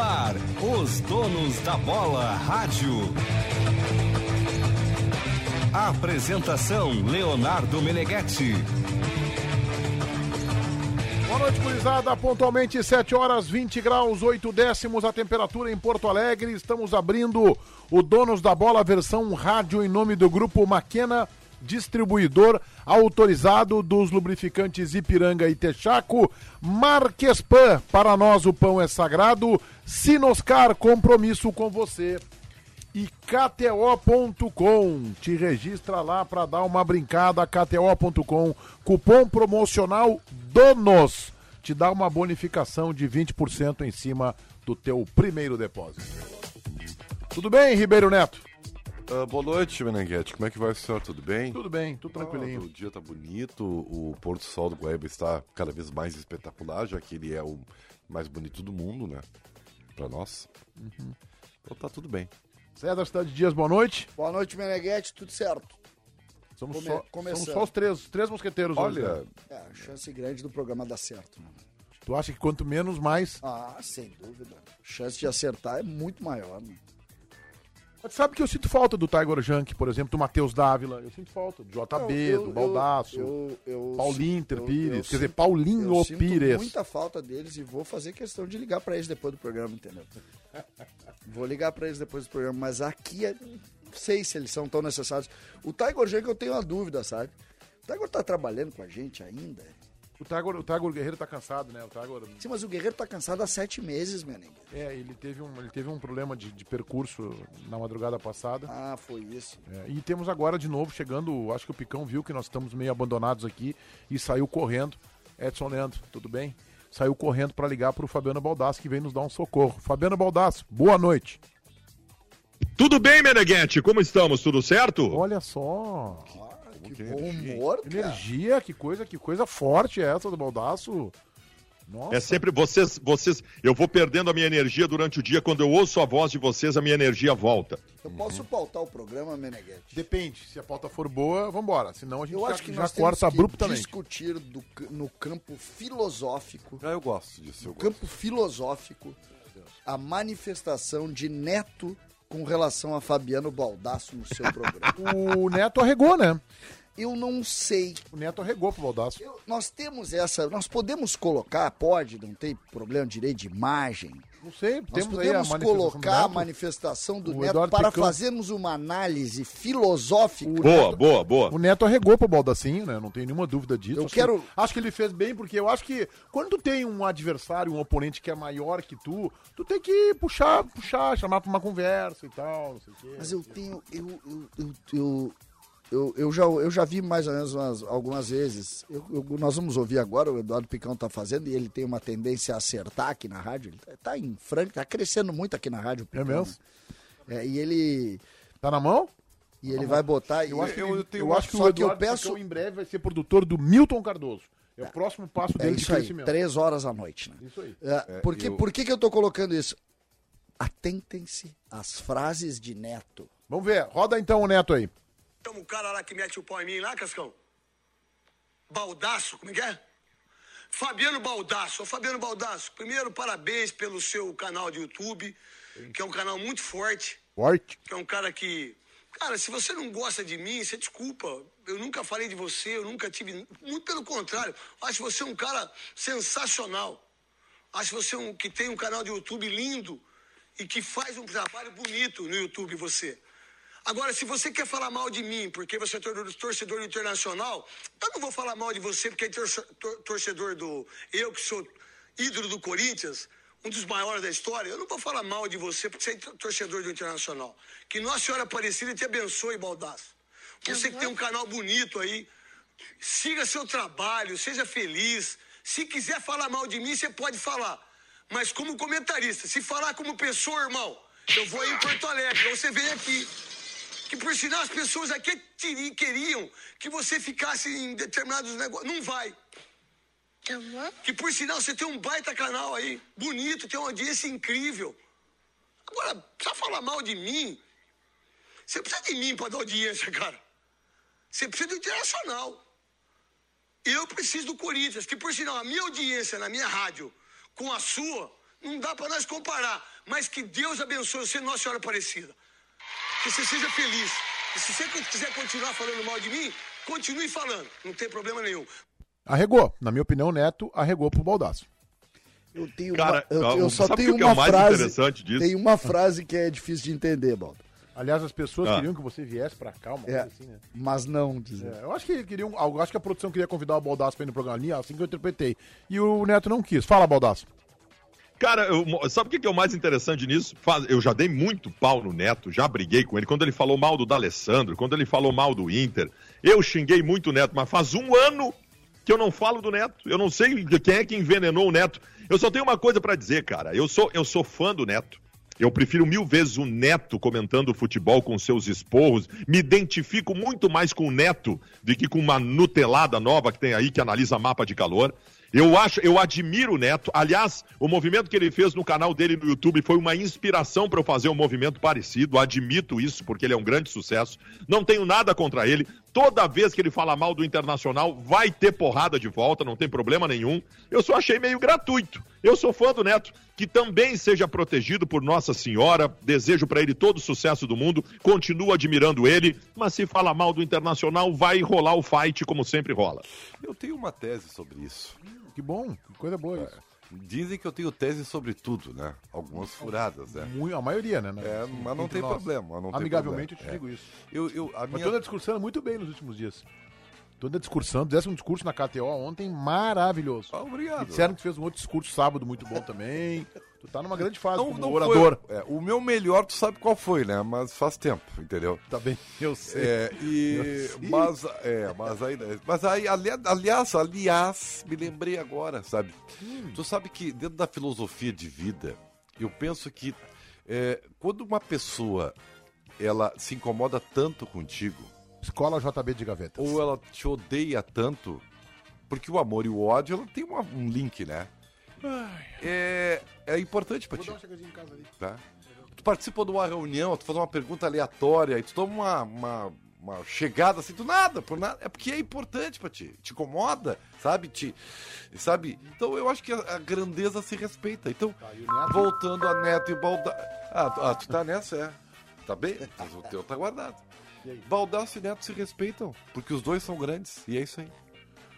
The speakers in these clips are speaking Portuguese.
ar, os donos da bola rádio. Apresentação Leonardo Meneghetti. Boa noite, gurizada. Pontualmente 7 horas 20 graus, 8 décimos a temperatura em Porto Alegre. Estamos abrindo o Donos da Bola versão rádio em nome do grupo Maquena, distribuidor autorizado dos lubrificantes Ipiranga e Texaco. Marquespan, para nós o pão é sagrado. Sinoscar, compromisso com você e KTO.com. Te registra lá para dar uma brincada. KTO.com, cupom promocional DONOS. Te dá uma bonificação de 20% em cima do teu primeiro depósito. Tudo bem, Ribeiro Neto? Uh, boa noite, Menenguete. Como é que vai, senhor? Tudo bem? Tudo bem, tudo tranquilinho. Ah, o dia tá bonito, o pôr do sol do Guaíba está cada vez mais espetacular, já que ele é o mais bonito do mundo, né? Pra nós. Uhum. Então tá tudo bem. César Cidade Dias, boa noite. Boa noite, Meneghete, tudo certo. Somos, Come- só, começando. somos só os três, os três mosqueteiros hoje, Olha, né? É, chance grande do programa dar certo. Né? Tu acha que quanto menos, mais. Ah, sem dúvida. A chance de acertar é muito maior. Né? Mas sabe que eu sinto falta do Tiger Junk, por exemplo, do Matheus Dávila. Eu sinto falta do JB, do Baldaço, eu- eu- Paulinho eu- Pires. Quer dizer, Paulinho eu sinto Pires. muita falta deles e vou fazer questão de ligar pra eles depois do programa, entendeu? vou ligar pra eles depois do programa, mas aqui é- não sei se eles são tão necessários. O Tiger Junk eu tenho uma dúvida, sabe? O Tiger tá trabalhando com a gente ainda? O Tiger, o Tiger Guerreiro tá cansado, né? O Tiger. Sim, mas o Guerreiro tá cansado há sete meses, Menengue. É, ele teve um, ele teve um problema de, de percurso na madrugada passada. Ah, foi isso. É, e temos agora de novo chegando. Acho que o Picão viu que nós estamos meio abandonados aqui e saiu correndo. Edson Leandro, tudo bem? Saiu correndo para ligar para o Fabiano Baldasso, que vem nos dar um socorro. Fabiano Baldasso, boa noite. Tudo bem, Meneghete? Como estamos? Tudo certo? Olha só. Que que bom energia, humor, cara. Energia, que coisa, que coisa forte é essa do Baldaço. Nossa. É sempre vocês, vocês. Eu vou perdendo a minha energia durante o dia. Quando eu ouço a voz de vocês, a minha energia volta. Eu posso pautar o programa, Meneghete? Depende, se a pauta for boa, vambora. Senão a gente Eu já, acho que já nós temos corta que abruptamente. discutir do no campo filosófico, ah, eu gosto disso. Eu no gosto. campo filosófico, a manifestação de Neto com relação a Fabiano Baldasso no seu programa. O Neto arregou, né? Eu não sei. O Neto arregou pro Baldaço. Eu- nós temos essa. Nós podemos colocar, pode, não tem problema de direito de imagem. Não sei, Nós temos aí a podemos manifestação do colocar a manifestação do O Neto Eduardo para Picão. fazermos uma análise filosófica. Boa, boa, boa. O Neto arregou pro Baldacinho, né? Não tenho nenhuma dúvida disso. Eu acho quero- Que, acho que ele fez bem, porque eu acho que quando tu tem um adversário, um oponente que é maior que tu, tu tem que puxar, puxar, chamar pra uma conversa e tal, não sei o quê. Mas eu tenho. Eu, eu, eu, eu, eu, eu já, eu já vi mais ou menos umas- algumas vezes. Eu- eu- nós vamos ouvir agora, o Eduardo Picão tá fazendo, e ele tem uma tendência a acertar aqui na rádio. Ele tá, tá em franco, tá crescendo muito aqui na rádio. o Picão, mesmo? né? É, e ele. Tá na mão? E ele vai botar. Eu acho que, eu eu, tenho- acho que o que eu Eduardo peço- Picão em breve vai ser produtor do Milton Cardoso. É o próximo passo É dele de isso aí, crescimento. três horas à noite, né? Isso aí. É, por que, eu- por que, que eu tô colocando isso? Atentem-se às frases de Neto. Vamos ver, roda então o Neto aí. Tamo o cara lá que mete o pau em mim lá, Cascão. Baldaço, como é que é? Fabiano Baldaço. Ô, Fabiano Baldaço, primeiro, parabéns pelo seu canal de YouTube, que é um canal muito forte, Forte. que é um cara que. Cara, se você não gosta de mim, você desculpa. Eu nunca falei de você, eu nunca tive. Muito pelo contrário. Acho você um cara sensacional. Acho você um que tem um canal de YouTube lindo e que faz um trabalho bonito no YouTube, você. Agora, se você quer falar mal de mim porque você é tor- torcedor do internacional, eu não vou falar mal de você porque é torce- tor- torcedor do. Eu que sou ídolo do Corinthians, um dos maiores da história, eu não vou falar mal de você porque você é tor- torcedor do internacional. Que Nossa Senhora Aparecida te abençoe, Baldaço. Você que tem um canal bonito aí, siga seu trabalho, seja feliz. Se quiser falar mal de mim, você pode falar. Mas como comentarista, se falar como pessoa, irmão, eu vou aí em Porto Alegre, você vem aqui. Que por sinal as pessoas aqui queriam que você ficasse em determinados negócios. Não vai. Que por sinal você tem um baita canal aí, bonito, tem uma audiência incrível. Agora, precisa falar mal de mim. Você precisa de mim para dar audiência, cara. Você precisa do internacional. Eu preciso do Corinthians, que por sinal, a minha audiência na minha rádio com a sua Não dá pra nós comparar. Mas que Deus abençoe você, Nossa Senhora Aparecida. Que você seja feliz. E se você quiser continuar falando mal de mim, continue falando. Não tem problema nenhum. Arregou. Na minha opinião, o Neto arregou pro Baldaço. Eu tenho Cara, uma, eu, eu só tenho é uma mais frase. interessante disso? Tem uma frase que é difícil de entender, Baldo. Aliás, as pessoas Ah. queriam que você viesse pra cá, uma É, coisa assim, né? mas não dizer. É, eu acho que queriam. Eu acho que a produção queria convidar o Baldaço pra ir no programa ali, assim que eu interpretei. E o Neto não quis. Fala, Baldaço. Cara, eu- sabe o que é o mais interessante nisso? Eu já dei muito pau no Neto, já briguei com ele. Quando ele falou mal do D'Alessandro, quando ele falou mal do Inter, eu xinguei muito o Neto, mas faz um ano que eu não falo do Neto. Eu não sei quem é que envenenou o Neto. Eu só tenho uma coisa pra dizer, cara. Eu sou, eu sou fã do Neto. Eu prefiro mil vezes o Neto comentando futebol com seus esporros. Me identifico muito mais com o Neto do que com uma Nutelada nova que tem aí que analisa mapa de calor. Eu acho, eu admiro o Neto. Aliás, o movimento que ele fez no canal dele no YouTube foi uma inspiração para eu fazer um movimento parecido. Admito isso porque ele é um grande sucesso. Não tenho nada contra ele. Toda vez que ele fala mal do Internacional, vai ter porrada de volta, não tem problema nenhum. Eu só achei meio gratuito. Eu sou fã do Neto, que também seja protegido por Nossa Senhora. Desejo para ele todo o sucesso do mundo. Continuo admirando ele, mas se fala mal do Internacional, vai rolar o fight como sempre rola. Eu tenho uma tese sobre isso. Que bom, que coisa boa isso. Dizem que eu tenho tese sobre tudo, né? Algumas furadas, né? Muito, a maioria, né? É, Assim, mas não tem nós. problema. Não tem Amigavelmente problema. eu te digo isso. É. Eu, eu, a Mas minha... toda discursando muito bem nos últimos dias. Toda discursão, fizesse um discurso na KTO ontem maravilhoso. Ah, E obrigado. disseram que fez um outro discurso sábado muito bom também. Tu tá numa grande fase Não, como não orador. foi- é, o meu melhor, tu sabe qual foi, né? Mas faz tempo, entendeu? Tá bem, eu sei. É, e, Eu sei. mas, é, mas aí, mas aí, ali- aliás, aliás, me lembrei agora, sabe? Hum. Tu sabe que dentro da filosofia de vida, eu penso que é, quando uma pessoa ela se incomoda tanto contigo, Escola JB de Gavetas. ou ela te odeia tanto, porque o amor e o ódio ela tem uma- um link, né? É, é importante pra ti. Tá? Tu participa de uma reunião, tu faz uma pergunta aleatória, e tu toma uma, uma, uma chegada assim do nada, por nada. É porque é importante pra ti. Te incomoda, sabe? Te, sabe? Então eu acho que a, a grandeza se respeita. Então, voltando a Neto e Balda. Ah, tu- ah, tu tá nessa, é. Tá bem? Mas o teu tá guardado. Baldaço e Neto se respeitam, porque os dois são grandes, e é isso aí.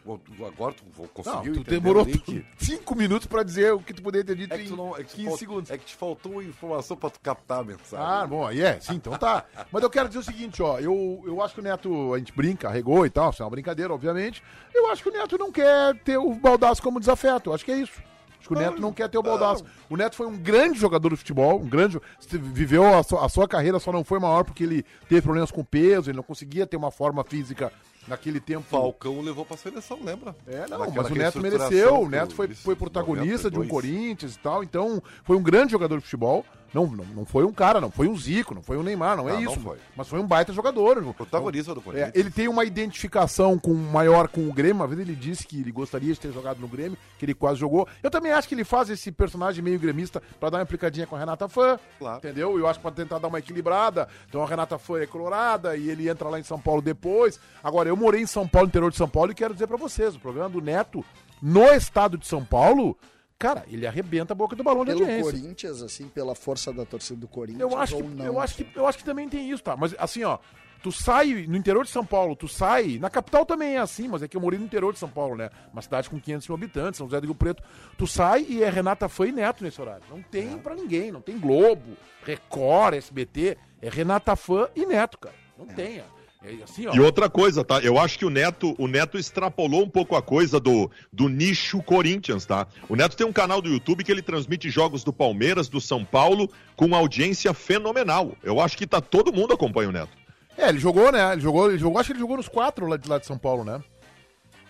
Tu- Agora tu vou Não, tu demorou link. cinco minutos pra dizer o que tu poderia ter dito É tu não, é, em te 15 fal- segundos. é que te faltou informação pra tu captar a mensagem. Ah, bom, aí é, sim, então tá. Mas eu quero dizer o seguinte, ó, eu, eu acho que o Neto, a gente brinca, arregou e tal, isso é uma brincadeira, obviamente. Eu acho que o Neto não quer ter o Baldaço como desafeto, eu acho que é isso. Acho que o Neto não quer ter o Baldaço. O Neto foi um grande jogador de futebol, um grande. Viveu a sua, a sua carreira, só não foi maior porque ele teve problemas com peso, ele não conseguia ter uma forma física naquele tempo. Falcão levou pra seleção, lembra? É, não, Naquela mas o Neto mereceu, o Neto foi, foi protagonista de um 92. Corinthians e tal, então foi um grande jogador de futebol. Não, não, não foi um cara, não foi um Zico, não foi um Neymar, não é Não, não isso. foi. Mas foi um baita jogador. Protagonista do É, Corinthians. ele tem uma identificação com maior com o Grêmio. Uma vez ele disse que ele gostaria de ter jogado no Grêmio, que ele quase jogou. Eu também acho que ele faz esse personagem meio gremista pra dar uma implicadinha com a Renata Fã. Claro. Entendeu? Eu acho que pra tentar dar uma equilibrada. Então a Renata Fã é colorada e ele entra lá em São Paulo depois. Agora, eu morei em São Paulo, interior de São Paulo, e quero dizer pra vocês: o programa do Neto no estado de São Paulo, cara, ele arrebenta a boca do balão de Pelo audiência. Corinthians, assim, pela força da torcida do Corinthians. Eu acho, que, não. eu, acho que, eu acho que também tem isso, tá? Mas assim, ó, tu sai no interior de São Paulo, tu sai. Na capital também é assim, mas é que eu morei no interior de São Paulo, né? Uma cidade com 500 mil habitantes, São José do Rio Preto. Tu sai e é Renata Fã e Neto nesse horário. Não tem pra ninguém, não tem Globo, Record, SBT. É Renata Fã e Neto, cara. Não tem. É é assim, ó. E outra coisa, tá? Eu acho que o Neto, o Neto extrapolou um pouco a coisa do, do nicho Corinthians, tá? O Neto tem um canal do YouTube que ele transmite jogos do Palmeiras, do São Paulo, com uma audiência fenomenal. Eu acho que tá todo mundo acompanha o Neto. É, ele jogou, né? Ele jogou, ele jogou, acho que ele jogou nos quatro lá de, lá de São Paulo, né?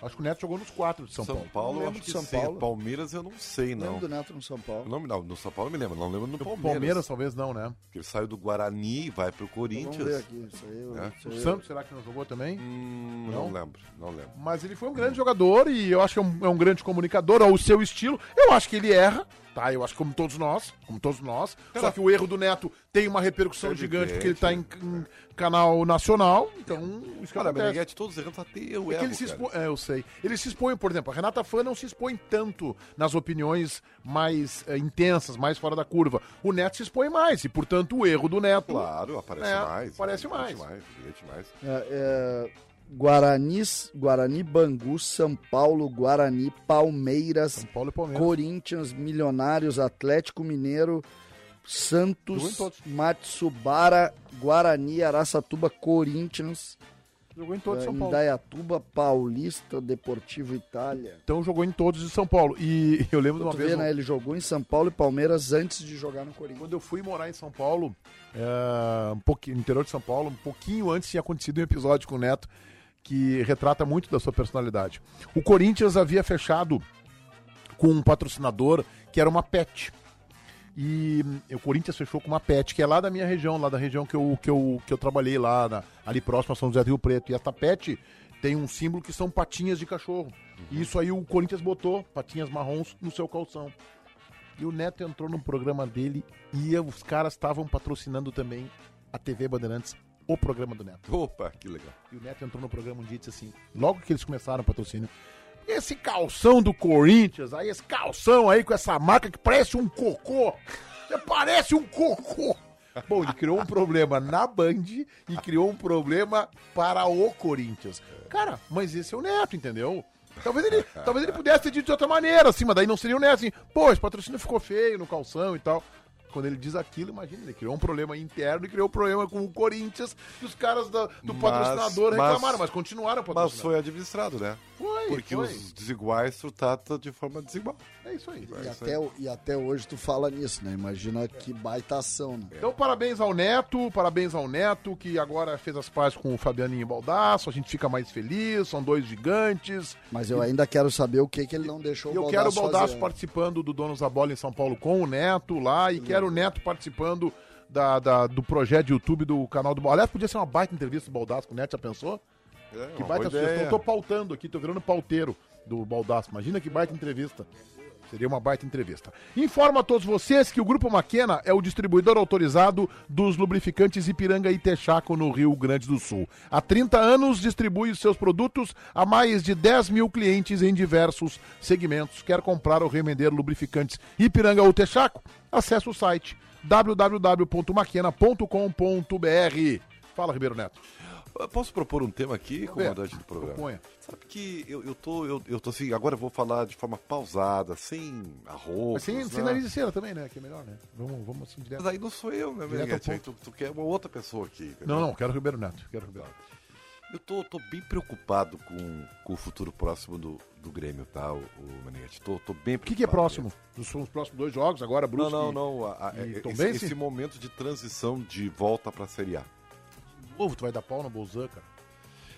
Acho que o Neto jogou nos quatro de São, São Paulo. Paulo, eu acho que São sim. Paulo. Palmeiras eu não sei, não. Lembro do Neto no São Paulo. Não, não, no São Paulo eu me lembro, não lembro no Palmeiras. Palmeiras. talvez não, né? Porque ele saiu do Guarani e vai pro Vamos ver Corinthians. aqui. Isso aí, eu- É. isso O aí eu- Santos, será que não jogou também? Hum, Não? não? lembro, não lembro. Mas ele foi um grande jogador e eu acho que é um, é um grande comunicador ao seu estilo. Eu acho que ele erra, Tá, eu acho que como todos nós, como todos nós. Só que o erro do Neto tem uma repercussão É gigante porque ele tá em, em canal nacional, então isso Cara, acontece. Meneghete, todos errando, até eu É erro, ele se expõe, é, eu sei. Ele se expõe, por exemplo, a Renata Fã não se expõe tanto nas opiniões mais eh, intensas, mais fora da curva. O Neto se expõe mais, e portanto o erro do Neto. Claro, aparece É, mais. aparece evidente mais. evidente mais. É, é, Guarani, Guarani, Bangu, São Paulo, Guarani, Palmeiras, São Paulo e Palmeiras. Corinthians, Milionários, Atlético Mineiro, Santos. Matsubara, Guarani, Araçatuba, Corinthians, Jogou em todos São Paulo. Indaiatuba, Paulista, Deportivo Itália. Então jogou em todos de São Paulo. E eu lembro de uma vez. vê, né? Ele jogou em São Paulo e Palmeiras antes de jogar no Corinthians. Quando eu fui morar em São Paulo, é, um pouquinho, no interior de São Paulo, um pouquinho antes tinha acontecido um episódio com o Neto que retrata muito da sua personalidade. O Corinthians havia fechado com um patrocinador que era uma pet. E hum, o Corinthians fechou com uma pet, que é lá da minha região, lá da região que eu, que eu, que eu trabalhei lá, na- ali próximo a São José do Rio Preto. E essa pet tem um símbolo que são patinhas de cachorro. E isso aí o Corinthians botou, patinhas marrons, no seu calção. E o Neto entrou no programa dele e os caras estavam patrocinando também a TV Bandeirantes, o programa do Neto. Opa, que legal. E o Neto entrou no programa um dia e disse assim, logo que eles começaram o patrocínio, esse calção do Corinthians, aí esse calção aí com essa marca que parece um cocô, você parece um cocô. Bom, ele criou um problema na Band e criou um problema para o Corinthians. Cara, mas esse é o Neto, entendeu? Talvez ele, talvez ele pudesse ter dito de outra maneira, assim, mas daí não seria o Neto, assim, pô, esse patrocínio ficou feio no calção e tal. Quando ele diz aquilo, imagina, ele criou um problema interno e criou um problema com o Corinthians e os caras da- do Mas- patrocinador mas- reclamaram, mas continuaram Mas patrocinando. foi administrado, né? Foi, Porque foi. os desiguais tu trata de forma desigual. É isso aí. E até, o- e até hoje tu fala nisso, né? Imagina que baita ação, né? Então, parabéns ao Neto, parabéns ao Neto, que agora fez as pazes com o Fabianinho Baldasso, a gente fica mais feliz, são dois gigantes. Mas eu ainda quero saber o que, que ele não deixou E eu o quero o Baldasso Baldasso fazer. participando do Donos da Bola em São Paulo com o Neto lá, e quero o Neto participando da, da- do projeto de YouTube do canal do Baldasso. Aliás, podia ser uma baita entrevista do Baldasso com o Neto, já pensou? É, Que baita sugestão. tô pautando aqui, tô virando pauteiro do Baldasso. Imagina que baita entrevista. Seria uma baita entrevista. Informa a todos vocês que o Grupo Maquena é o distribuidor autorizado dos lubrificantes Ipiranga e Texaco no Rio Grande do Sul. Há 30 anos distribui os seus produtos a mais de 10 mil clientes em diversos segmentos. Quer comprar ou revender lubrificantes Ipiranga ou Texaco? Acesse o site www.maquena.com.br. Fala, Ribeiro Neto. Eu Posso propor um tema aqui, comandante do programa? Proponha. Sabe que eu, eu tô, eu, eu tô assim, agora eu vou falar de forma pausada, sem arroz. Mas sem, sem nariz de cera também, né? Que é melhor, né? Vamos, vamos assim direto. Mas aí não sou eu, né, Meneghete? Aí tu, tu quer uma outra pessoa aqui. entendeu? Não, não, quero o Ribeiro Neto. Quero Ribeiro Neto. Eu tô, tô bem preocupado com, com o futuro próximo do, do Grêmio, tá, o, o Meneghete? Tô, tô bem O que, que é preocupado próximo? São os próximos dois jogos agora, Não, Brusque. não, não. a- a- esse, esse momento de transição de volta pra Série A. Novo, tu vai dar pau no Bolzan, cara.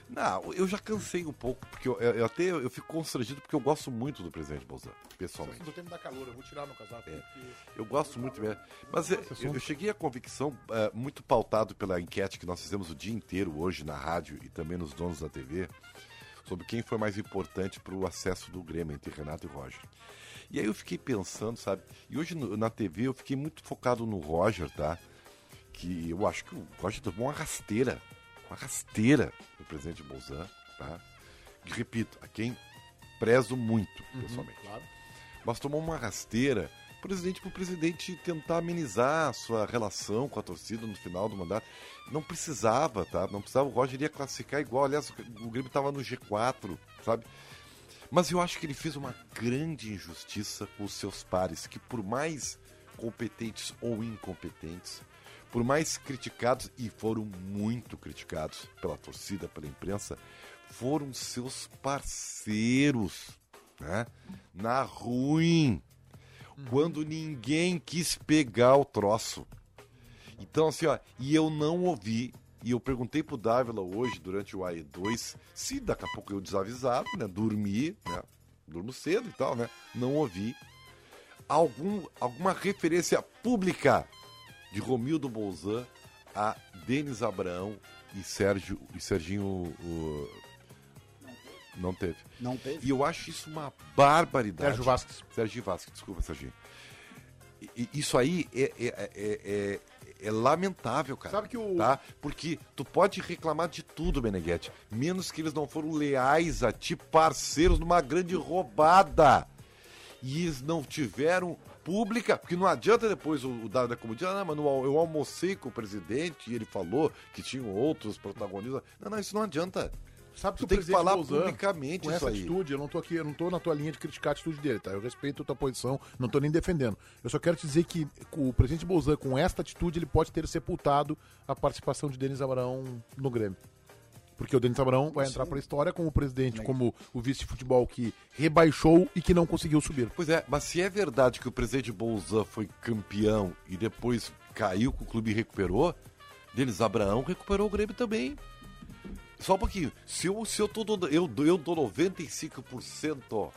Não, eu já cansei um pouco, porque eu, eu até eu fico constrangido porque eu gosto muito do presidente Bolsonaro, pessoalmente. do tempo da calor, eu vou tirar no casaco. É. Eu gosto muito mesmo. Mas é, eu, eu cheguei à convicção, é, muito pautado pela enquete que nós fizemos o dia inteiro hoje na rádio e também nos donos da TV, sobre quem foi mais importante para o acesso do Grêmio entre Renato e Roger. E aí eu fiquei pensando, sabe? E hoje no- na TV eu fiquei muito focado no Roger, tá? Que eu acho que o Roger tomou uma rasteira, uma rasteira do presidente Bolzan, tá? E repito, a quem prezo muito, pessoalmente Claro. mas tomou uma rasteira presidente para o presidente tentar amenizar a sua relação com a torcida no final do mandato. Não precisava, tá? Não precisava. O Roger iria classificar igual. Aliás, o Grêmio estava no G4, sabe? Mas eu acho que ele fez uma grande injustiça com os seus pares, que por mais competentes ou incompetentes, por mais criticados, e foram muito criticados pela torcida, pela imprensa, foram seus parceiros, né? Na ruim, quando ninguém quis pegar o troço. Então, assim, ó, e eu não ouvi, e eu perguntei pro Dávila hoje, durante o AE2, se daqui a pouco eu desavisado, né, dormi, né, durmo cedo e tal, né, não ouvi. Algum, alguma referência pública de Romildo Bolzan a Denis Abraão e Sérgio e Serginho o- não teve. Não teve? E eu acho isso uma barbaridade. Sérgio Vasquez. Sérgio Vasquez, desculpa, Serginho. Isso aí é, é, é, é- é lamentável, cara. Sabe que o- Tá? Porque tu pode reclamar de tudo, Meneghetti, menos que eles não foram leais a ti, parceiros numa grande roubada. E eles não tiveram pública, porque não adianta depois o, o Dada como diz, ah, não, mas eu almocei com o presidente e ele falou que tinham outros protagonistas. Não, não, isso não adianta. Sabe Tu o tem que falar Bolzan, publicamente com isso essa aí. atitude, eu não tô aqui, eu não tô na tua linha de criticar a atitude dele, tá? Eu respeito a tua posição, não tô nem defendendo. Eu só quero te dizer que o presidente Bolzan, com esta atitude, ele pode ter sepultado a participação de Denis Abraão no Grêmio. Porque o Denis Abraão vai entrar para a história como o presidente, como o vice de futebol que rebaixou e que não conseguiu subir. Pois é, mas se é verdade que o presidente Bolzan foi campeão e depois caiu com o clube e recuperou, Denis Abraão recuperou o Grêmio também. Só um pouquinho. Se eu, se eu, tô, dando- eu, dou- eu dou 95%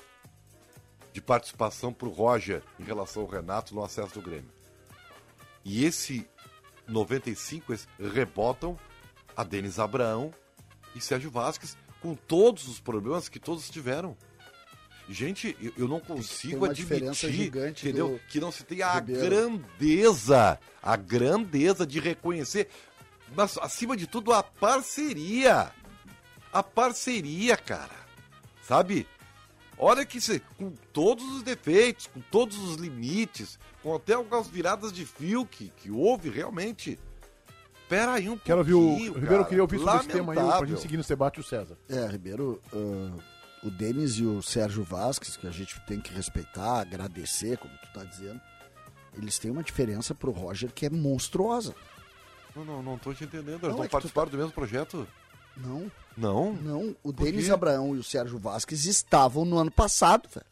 de participação pro Roger em relação ao Renato no acesso do Grêmio. E esse 95 eles rebotam a Denis Abraão e Sérgio Vasquez com todos os problemas que todos tiveram. Gente, eu, eu não consigo admitir, entendeu? do Que não se tenha a Ribeiro. grandeza, a grandeza de reconhecer, mas acima de tudo a parceria. A parceria, cara. Sabe? Olha que se, com todos os defeitos, com todos os limites, com até algumas viradas de fio que, que houve realmente. Pera aí um Quero ouvir o. pouquinho, Ribeiro, eu cara. queria ouvir sobre esse tema aí, pra gente seguir nesse debate o César. É, Ribeiro, ah, o Denis e o Sérgio Vasques, que a gente tem que respeitar, agradecer, como tu tá dizendo, eles têm uma diferença pro Roger que é monstruosa. Não, não, não tô te entendendo. Eles Não, não, é participaram do mesmo projeto? Não, Não. não. O Por Denis quê? Abraão e o Sérgio Vasques estavam no ano passado, velho.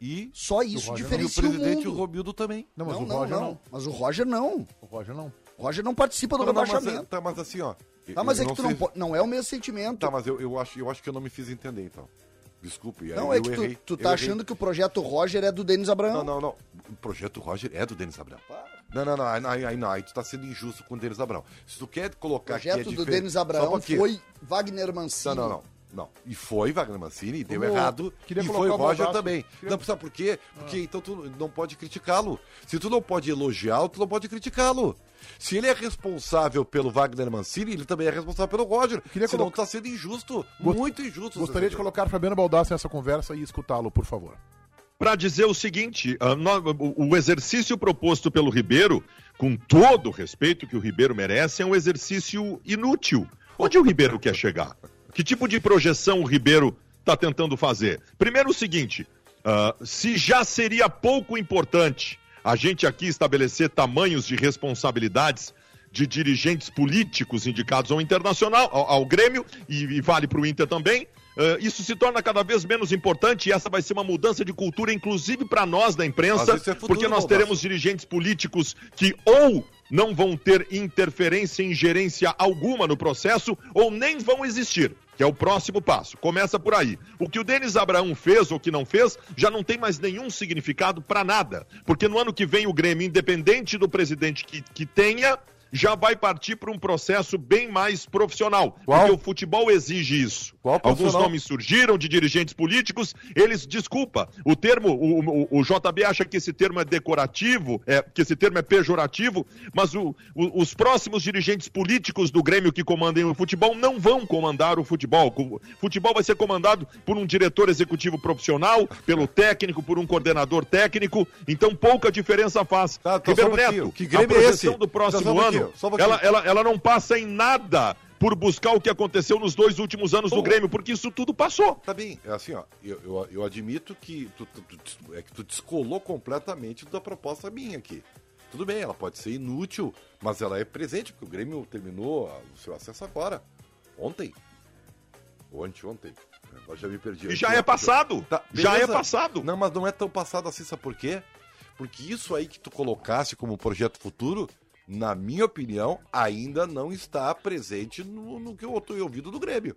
E, Só isso e o diferencia o, presidente mundo. Romildo também. Não, mas não, o não, Roger não, não. Mas o Roger não. O Roger não. O Roger não participa do Não, não, mas, rebaixamento. tá, mas assim, ó. Ah, mas é que não tu não sei-. Não é o mesmo sentimento. Tá, mas eu, eu, acho, eu acho que eu não me fiz entender, então. Desculpe. não, eu é que tu, errei, tu eu tá errei. achando que o projeto Roger é do Denis Abraão. Não, não, não. O projeto Roger é do Denis Abrão. Não, não, não. Aí, aí, não. Aí tu tá sendo injusto com o Denis Abrão. Se tu quer O colocar que é projeto do diferente- Denis Abraão foi Wagner Mancini. Não, não, não. Não. E foi Wagner Mancini, e deu errado. queria e foi o Roger também. Queria- Não, sabe por quê? Porque então tu não pode criticá-lo. Se tu não pode elogiá-lo, tu não pode criticá-lo. Se ele é responsável pelo Wagner Mancini, ele também é responsável pelo Roger. Queria Senão colocar- tá sendo injusto. Gost- Muito injusto. Gostaria de colocar Fabiano Baldassi nessa conversa e escutá-lo, por favor. para dizer o seguinte: ah, o exercício proposto pelo Ribeiro, com todo o respeito que o Ribeiro merece, é um exercício inútil. Onde o Ribeiro quer chegar? Que tipo de projeção o Ribeiro está tentando fazer? Primeiro, o seguinte: ah, se já seria pouco importante a gente aqui estabelecer tamanhos de responsabilidades de dirigentes políticos indicados ao internacional, ao, ao Grêmio, e, e vale para o Inter também. eh, isso se torna cada vez menos importante e essa vai ser uma mudança de cultura, inclusive para nós da imprensa, é futuro, porque nós teremos dirigentes políticos que ou não vão ter interferência e ingerência alguma no processo ou nem vão existir, que é o próximo passo. Começa por aí. O que o Denis Abraão fez ou que não fez já não tem mais nenhum significado para nada, porque no ano que vem o Grêmio, independente do presidente que, que tenha, já vai partir para um processo bem mais profissional. Qual? Porque o futebol exige isso. Alguns nomes surgiram de dirigentes políticos, eles, desculpa, o termo, o, o- o JB acha que esse termo é decorativo, é, que esse termo é pejorativo, mas o- o- os próximos dirigentes políticos do Grêmio que comandem o futebol não vão comandar o futebol. O futebol vai ser comandado por um diretor executivo profissional, pelo técnico, por um coordenador técnico, então pouca diferença faz. Tá, então Ribeiro. Neto, Que a Grêmio é projeção esse? do próximo ano, só um ela, ela, ela não passa em nada por buscar o que aconteceu nos dois últimos anos do. Grêmio, porque isso tudo passou. Tá bem, é assim, ó, eu, eu, eu admito que tu, tu- tu- é que tu descolou completamente da proposta minha aqui. Tudo bem, ela pode ser inútil, mas ela é presente, porque o Grêmio terminou a- o seu acesso agora. Ontem. Ou anteontem. Agora já me perdi. E já é passado. Tá, já é passado. Não, mas não é tão passado assim, sabe por quê? Porque isso aí que tu colocasse como projeto futuro, na minha opinião, ainda não está presente no, no que eu tô ouvido do Grêmio.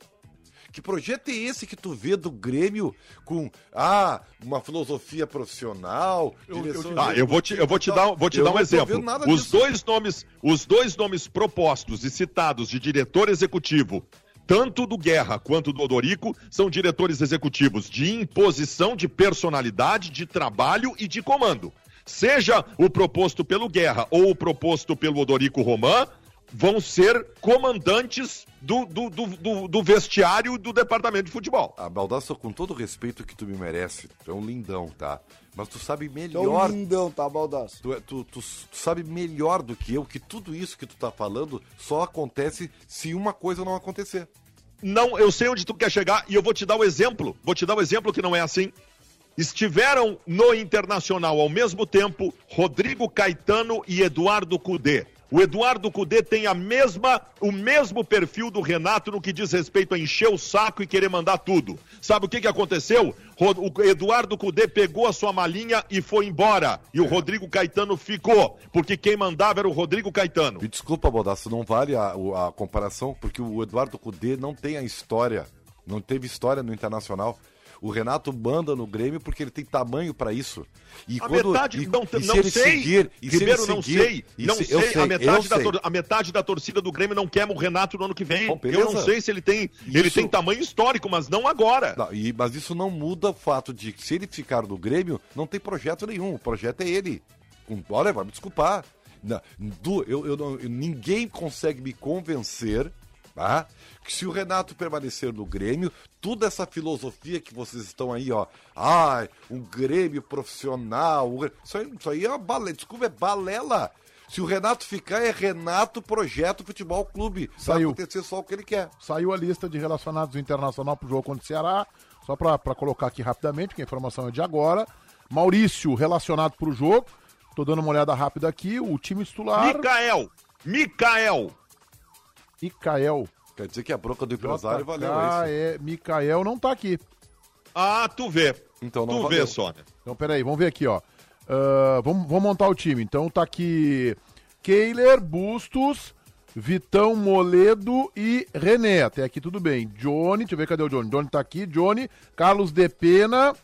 Que projeto é esse que tu vê do Grêmio com ah, uma filosofia profissional? direção Ah, eu vou te, eu vou te dar, vou te Eu dar um exemplo. Os disso. dois nomes, os dois nomes propostos e citados de diretor executivo, tanto do Guerra quanto do Odorico, são diretores executivos de imposição de personalidade, de trabalho e de comando. Seja o proposto pelo Guerra ou o proposto pelo Odorico Roman, vão ser comandantes do, do, do, do, do vestiário do departamento de futebol. Ah, Baldasso, com todo o respeito que tu me merece, tu é um lindão, tá? Mas tu sabe É um melhor. lindão, tá, Baldaço? Tu, é- tu, tu, tu sabe melhor do que eu que tudo isso que tu tá falando só acontece se uma coisa não acontecer. Não, eu sei onde tu quer chegar e eu vou te dar o exemplo. Vou te dar o exemplo que não é assim. Estiveram no Internacional ao mesmo tempo Rodrigo Caetano e Eduardo Cudê. O Eduardo Cudê tem a mesma, o mesmo perfil do Renato no que diz respeito a encher o saco e querer mandar tudo. Sabe o que, que aconteceu? O Eduardo Cudê pegou a sua malinha e foi embora. E o Rodrigo Caetano ficou, porque quem mandava era o Rodrigo Caetano. Me desculpa, Baldasso, não vale a, a comparação, porque o Eduardo Cudê não tem a história, não teve história no Internacional. O Renato manda no Grêmio porque ele tem tamanho pra isso. E A metade, e- não, e se não ele sei, seguir, e se ele não seguir- sei, não se- sei, eu a, metade da, sei. a metade da torcida do Grêmio não quer o Renato no ano que vem, Bom, eu não sei se ele tem, ele Isso- tem tamanho histórico, mas não agora. Não, e- mas isso não muda o fato de que se ele ficar no Grêmio, não tem projeto nenhum. O projeto é ele. Com- Olha, vai me desculpar. Não, du- eu- eu eu- ninguém consegue me convencer tá? Que se o Renato permanecer no Grêmio, toda essa filosofia que vocês estão aí, ó. Ai, um Grêmio profissional. um Isso aí, isso aí é uma balela. Desculpa, é balela. Se o Renato ficar, é Renato Projeto Futebol Clube. Saiu. Vai acontecer só o que ele quer. Saiu a lista de relacionados do Internacional pro jogo contra o Ceará. Só pra pra colocar aqui rapidamente, que a informação é de agora. Maurício relacionado pro jogo. Tô dando uma olhada rápida aqui. O time titular. Micael, Micael, Micael. Quer dizer que a bronca do empresário valeu JK isso. é Micael não tá aqui. ah, tu vê, Então não tu valeu. vê só, né? Então, peraí, vamos ver aqui, ó. Ah, vamos, vamos montar o time. Então tá aqui Keiler, Bustos, Vitão, Moledo e René. Até aqui tudo bem. Johnny, deixa eu ver cadê o Johnny. Johnny tá aqui, Johnny, Carlos De Pena,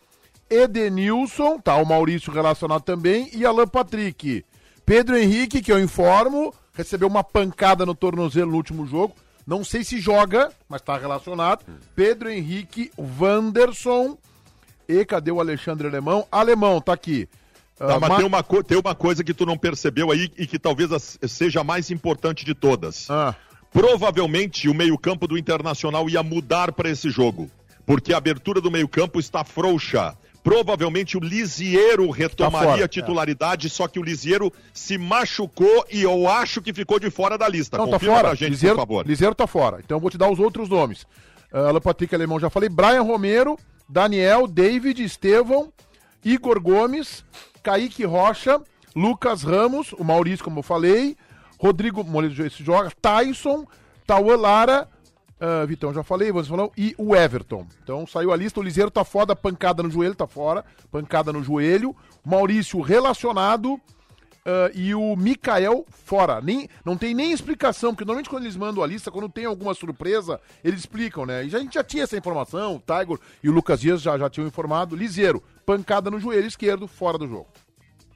Edenilson, tá o Maurício relacionado também, e Alan Patrick. Pedro Henrique, que eu informo, recebeu uma pancada no tornozelo no último jogo. Não sei se joga, mas tá relacionado. Pedro Henrique, Wanderson, e cadê o Alexandre Alemão? Alemão, tá aqui. Tá, Ah, mas Ma- tem, uma tem uma coisa que tu não percebeu aí e que talvez seja a mais importante de todas. Ah, Provavelmente o meio-campo do Internacional ia mudar para esse jogo, porque a abertura do meio-campo está frouxa. Provavelmente o Lisieiro retomaria fora, a titularidade, só que o Lisieiro se machucou e eu acho que ficou de fora da lista. não, tá Confirma fora. pra gente, Liseiro, por favor. Liseiro tá fora. Então eu vou te dar os outros nomes. Uh, Alan Patrick Alemão, já falei. Brian Romero, Daniel, David, Estevão, Igor Gomes, Kaique Rocha, Lucas Ramos, o Maurício, como eu falei, Rodrigo Moledo esse joga, Tyson, Tauan Lara, ah, Vitão já falei, você falou, e o Everton. Então saiu a lista, o Liseiro tá foda, pancada no joelho, tá fora, pancada no joelho, Maurício relacionado, ah, e o Mikael fora. Nem, não tem nem explicação, porque normalmente quando eles mandam a lista, quando tem alguma surpresa, eles explicam, né? E já, a gente já tinha essa informação, o Tiger e o Lucas Dias já, já tinham informado. Liseiro, pancada no joelho esquerdo, fora do jogo.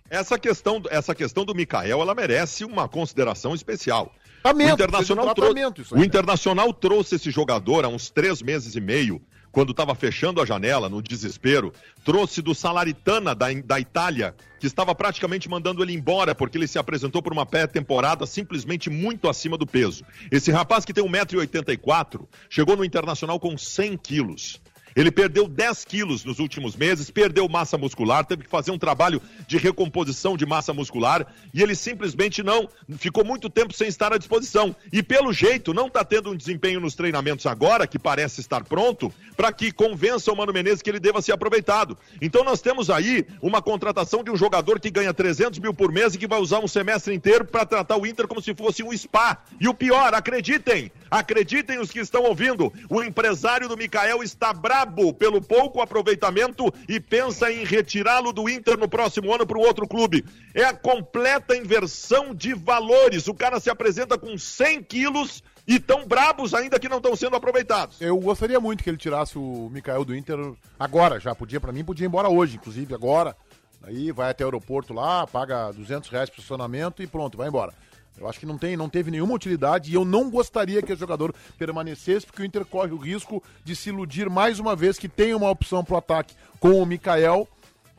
Essa questão, essa questão do Mikael, ela merece uma consideração especial. O Internacional, precisa de trou- tratamento isso aí, o? Internacional trouxe esse jogador há uns três meses e meio, quando estava fechando a janela, no desespero, trouxe do Salaritana da, da Itália, que estava praticamente mandando ele embora, porque ele se apresentou por uma pré-temporada simplesmente muito acima do peso. Esse rapaz que tem 1,84m chegou no Internacional com 100 quilos. Ele perdeu 10 quilos nos últimos meses, perdeu massa muscular, teve que fazer um trabalho de recomposição de massa muscular e ele simplesmente não ficou muito tempo sem estar à disposição. E pelo jeito não está tendo um desempenho nos treinamentos agora, que parece estar pronto, para que convença o Mano Menezes que ele deva ser aproveitado. Então nós temos aí uma contratação de um jogador que ganha 300 mil por mês e que vai usar um semestre inteiro para tratar o Inter como se fosse um spa. E o pior, acreditem, acreditem os que estão ouvindo, o empresário do Mikael está brabo pelo pouco aproveitamento e pensa em retirá-lo do Inter no próximo ano para um outro clube. É a completa inversão de valores. O cara se apresenta com 100 quilos e tão brabos ainda que não estão sendo aproveitados. Eu gostaria muito que ele tirasse o Mikael do Inter agora, já podia, pra mim, podia ir embora hoje, inclusive, agora. Aí vai até o aeroporto lá, paga 200 reais pro estacionamento e pronto, vai embora. Eu acho que não, tem, não teve nenhuma utilidade e eu não gostaria que o jogador permanecesse, porque o Inter corre o risco de se iludir mais uma vez que tem uma opção pro ataque com o Mikael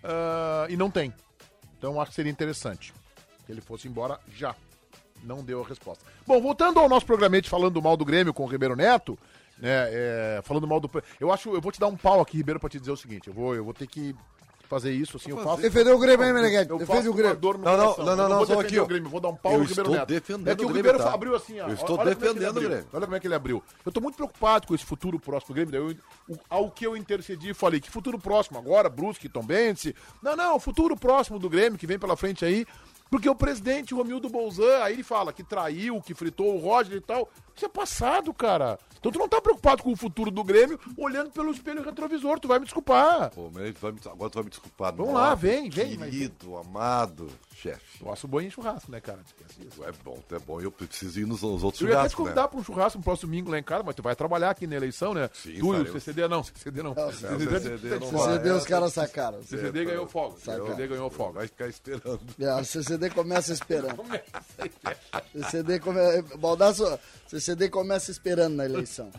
ah, e não tem. Então acho que seria interessante que ele fosse embora já. Não deu a resposta. Bom, voltando ao nosso programete falando mal do Grêmio com o Ribeiro Neto, né, é, falando mal do. Eu acho, eu vou te dar um pau aqui, Ribeiro, pra te dizer o seguinte: eu vou, eu vou ter que fazer isso, assim, eu faço. Defendeu o Grêmio, hein, Meneghete? Eu Defende o Grêmio. Não, não, não, não, Eu não, vou só defender aqui, ó. o Grêmio, vou dar um pau Eu no Ribeiro Neto. defendendo É que o Ribeiro Grêmio, tá? abriu assim, ó. Eu estou Olha é defendendo o. Grêmio. Olha como é que ele abriu. Eu tô muito preocupado com esse futuro próximo do Grêmio. Daí eu, o- ao que eu intercedi, falei que futuro próximo agora, Brusque, Tom Bense. Não, não, futuro próximo do Grêmio que vem pela frente aí. Porque o presidente Romildo Bolzan, aí ele fala que traiu, que fritou o Roger e tal. Isso é passado, cara. Então tu não tá preocupado com o futuro do Grêmio olhando pelo espelho retrovisor. Tu vai me desculpar. Pô, mas vai me- agora tu vai me desculpar. Vamos Nossa, lá, vem, vem, mas- Querido, amado chefe. Eu acho bom em churrasco, né, cara? Esquece isso. É bom, é bom. Eu preciso ir nos, nos outros Eu ia até te churrascos, convidar né? pra um churrasco no próximo domingo lá em casa, mas tu vai trabalhar aqui na eleição, né? Sim, tu e o. CCD não, CCD não. Não, CCD, CCD não não vai. CCD os caras sacaram. CCD ganhou folga. Saca. CCD ganhou folga. Vai ficar esperando. É, o CCD começa esperando. CCD come... Baldasso, CCD começa esperando na eleição.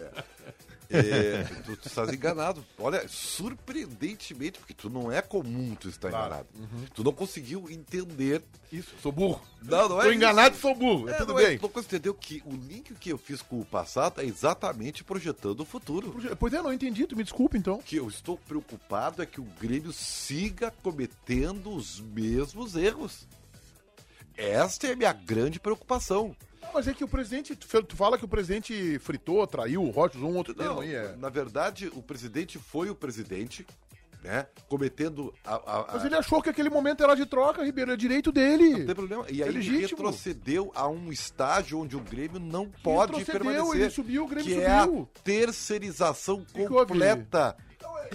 É, tu, tu estás enganado. Olha, surpreendentemente, porque tu não é comum tu estar enganado. Tu não conseguiu entender. Isso, sou burro. Não, não é Tô enganado e sou burro. É, É, tudo não é- bem. tu não conseguiu entender que o link que eu fiz com o passado é exatamente projetando o futuro. Pois é, não entendi, tu me desculpa então. O que eu estou preocupado é que o Grêmio siga cometendo os mesmos erros. Esta é a minha grande preocupação. Não, mas é que o presidente, tu fala que o presidente fritou, traiu o Roger, usou um outro Não, aí. É. na verdade, o presidente foi o presidente, né? Cometendo a. a- a- Mas ele achou que aquele momento era de troca, Ribeiro, é direito dele. Não tem problema. E aí É ele retrocedeu a um estágio onde o Grêmio não pode Retrocedeu, permanecer. ele subiu, o Grêmio que é a subiu. terceirização que houve? completa.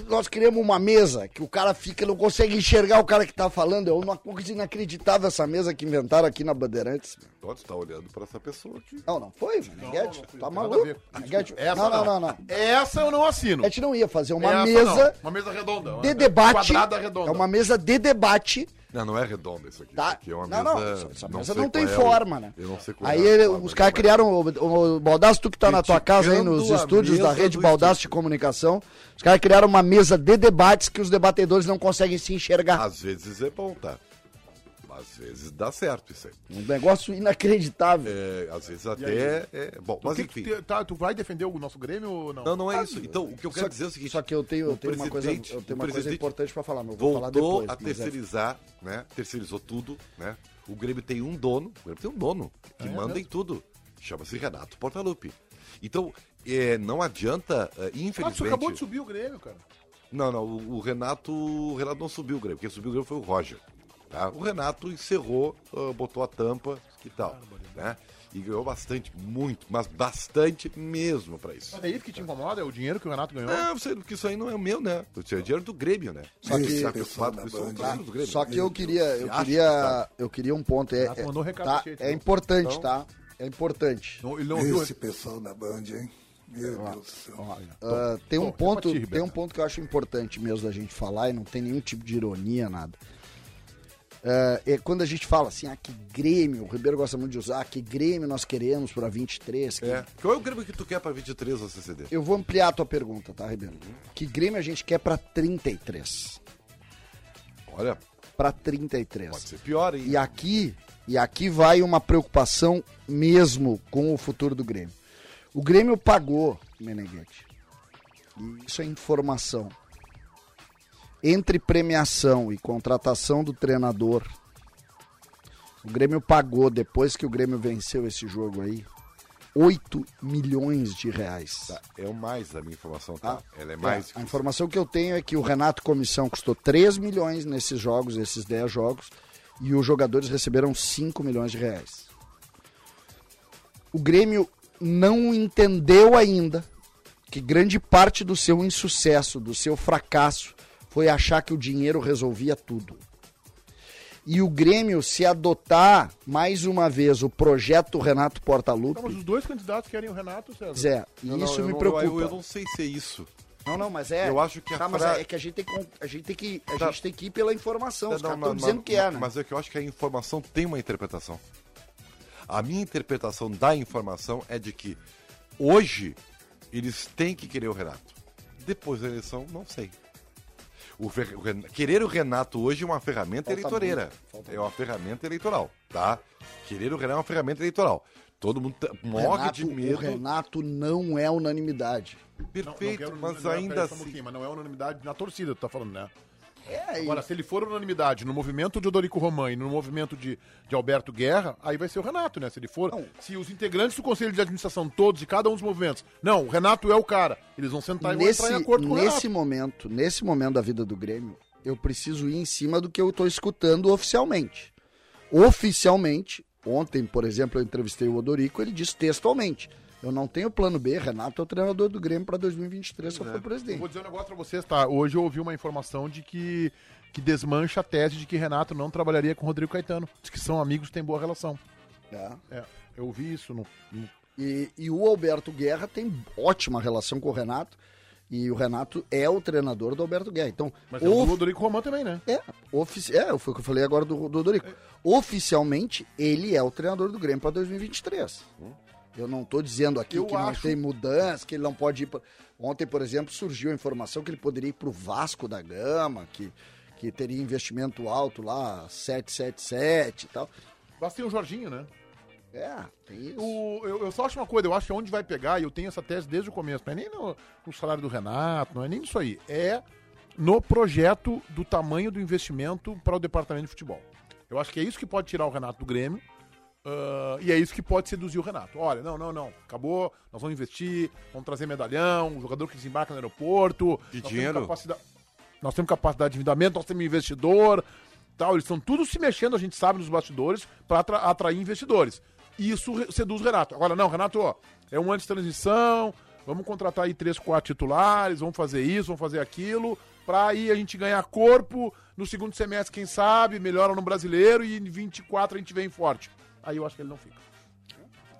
Nós criamos uma mesa que o cara fica, não consegue enxergar o cara que tá falando. É uma coisa inacreditável essa mesa que inventaram aqui na Bandeirantes. Pode estar olhando para essa pessoa aqui. Não, não foi, Meneghete? Tá maluco? Meneghete- Essa Não, não, não, não. Essa eu não assino. A gente não ia fazer uma Essa mesa não. Uma mesa redonda. de debate. Quadrada redonda. É uma mesa de debate. Não, não é redondo isso aqui. Tá? Isso aqui é uma não, mesa. não, essa- mesa sei não tem qual é forma, né? Eu não sei qual Aí é forma os caras criaram. O, o tu que tá na tua casa aí nos estúdios da rede do Baldasso de. Comunicação, os caras criaram uma mesa de debates que os debatedores não conseguem se enxergar. Às vezes é bom, tá? Às vezes dá certo isso aí. Um negócio inacreditável. É, às vezes até é bom. Mas enfim. tu, te- tá, tu vai defender o nosso Grêmio ou não? Não, não é isso. Então, o que eu quero Só- dizer é o seguinte: Só que eu tenho, eu tenho uma coisa, eu tenho uma coisa importante pra falar, mas eu vou falar voltou depois. a mas é. terceirizar, né? Terceirizou tudo, né? O Grêmio tem um dono, o Grêmio tem um dono que manda em tudo. Chama-se Renato Portaluppi. Então, é, não adianta, é, Ah, infelizmente. acabou de subir o Grêmio, cara. Não, não, o, o Renato. O Renato não subiu o Grêmio. Quem subiu o Grêmio foi o Roger. Tá? O Renato encerrou, ah, botou a tampa e tal. Né? E ganhou bastante, muito, mas bastante mesmo pra isso. Mas é isso que te incomoda? É o dinheiro que o Renato ganhou? Não, você, porque isso aí não é o meu, né? Isso é dinheiro do Grêmio, né? Só que- Tá preocupado com isso, é o dinheiro do Grêmio. Só que eu queria, eu queria, tá. eu queria um ponto. É, um recado tá, é né? importante, Então- tá? É importante. Não, ele não. Esse pessoal da Band, hein? Meu Deus do céu. Ah, tem um ponto, tem um ponto que eu acho importante mesmo da gente falar e não tem nenhum tipo de ironia nada. Ah, é quando a gente fala assim, ah, que Grêmio, o Ribeiro gosta muito de usar, que Grêmio nós queremos para 23. que- É. Qual é o Grêmio que tu quer pra 23 no CCD? Eu vou ampliar a tua pergunta, tá, Ribeiro? Que Grêmio a gente quer para 33? Olha, Para 33. pode ser pior, hein? E aqui, e aqui vai uma preocupação mesmo com o futuro do Grêmio. O Grêmio pagou, Meneghetti. E isso é informação. Entre premiação e contratação do treinador, o Grêmio pagou, depois que o Grêmio venceu esse jogo aí, 8 milhões de reais. Tá, É o mais da minha informação, tá? Tá? Ela é mais. É, a informação que eu tenho é que o Renato Comissão custou 3 milhões nesses jogos, esses 10 jogos, e os jogadores receberam 5 milhões de reais. O Grêmio não entendeu ainda que grande parte do seu insucesso, do seu fracasso, foi achar que o dinheiro resolvia tudo. E o Grêmio, se adotar mais uma vez o projeto Renato Não, Portaluppi, mas os dois candidatos querem o Renato, César. Zé, e Não, não, isso eu me não- preocupa. Eu, eu não sei se é isso. Não, não, mas é. Eu acho que a tá, mas fra- é que a gente tem, que- a gente tem que a Tá. gente tem que ir pela informação. Os Não, caras não, estão mas- dizendo que é, né? Mas é que eu acho que a informação tem uma interpretação. A minha interpretação da informação é de que hoje eles têm que querer o Renato. Depois da eleição, não sei. O, Fer- o querer o Renato hoje é uma ferramenta Falta eleitoreira. é uma ferramenta eleitoral, tá? Querer o Renato é uma ferramenta eleitoral. Todo mundo tá- morre Renato, de O medo. Renato não é unanimidade. Perfeito, quero mas unanimidade, ainda um assim. pouquinho, Mas não é unanimidade na torcida, tu tá falando, né? É, e- Agora, se ele for unanimidade no movimento de Odorico Roman e no movimento de, de Alberto Guerra, aí vai ser o Renato, né? Se ele for. Não. Se os integrantes do Conselho de Administração, todos, de cada um dos movimentos, não, o Renato é o cara. Eles vão sentar e vão nesse, entrar em acordo com o nesse momento, nesse momento da vida do Grêmio, eu preciso ir em cima do que eu estou escutando oficialmente. Oficialmente, ontem, por exemplo, eu entrevistei o Odorico, ele disse textualmente: Eu não tenho plano B, Renato é o treinador do Grêmio para 2023 se eu for Eu presidente. vou dizer um negócio pra vocês, tá? Hoje eu ouvi uma informação de que, que desmancha a tese de que Renato não trabalharia com Rodrigo Caetano. Diz que são amigos, têm boa relação. É. É, eu ouvi isso no. no- E, e o Alberto Guerra tem ótima relação com o Renato. E o Renato é o treinador do Alberto Guerra. Então, Mas é o Rodrigo Roman também, né? É, ofici é, foi o que eu falei agora do, do Dorico. Oficialmente, ele é o treinador do Grêmio para 2023. Eu não estou dizendo aqui Eu que não acho- tem mudança, que ele não pode ir. Pra... Ontem, por exemplo, surgiu a informação que ele poderia ir para o Vasco da Gama, que, que teria investimento alto lá, 777 e tal. Basta ter o Jorginho, né? É, tem isso. O- eu, eu só acho uma coisa, eu acho que onde vai pegar, e eu tenho essa tese desde o começo, não é nem no, no salário do Renato, não é nem isso aí, é no projeto do tamanho do investimento para o departamento de futebol. Eu acho que é isso que pode tirar o Renato do Grêmio. Ah, e é isso que pode seduzir o Renato. Olha, não, não, não. Acabou, nós vamos investir, vamos trazer medalhão, um jogador que desembarca no aeroporto. De nós dinheiro? Temos capacidade, nós temos capacidade de endividamento, nós temos investidor, tal. Eles estão tudo se mexendo, a gente sabe, nos bastidores, para atrair investidores. E isso seduz o Renato. Agora, não, Renato, ó, é um antes de transição, vamos contratar aí três, quatro titulares, vamos fazer isso, vamos fazer aquilo, pra aí a gente ganhar corpo no segundo semestre, quem sabe, melhora no brasileiro e em 24 a gente vem forte. Aí eu acho que ele não fica.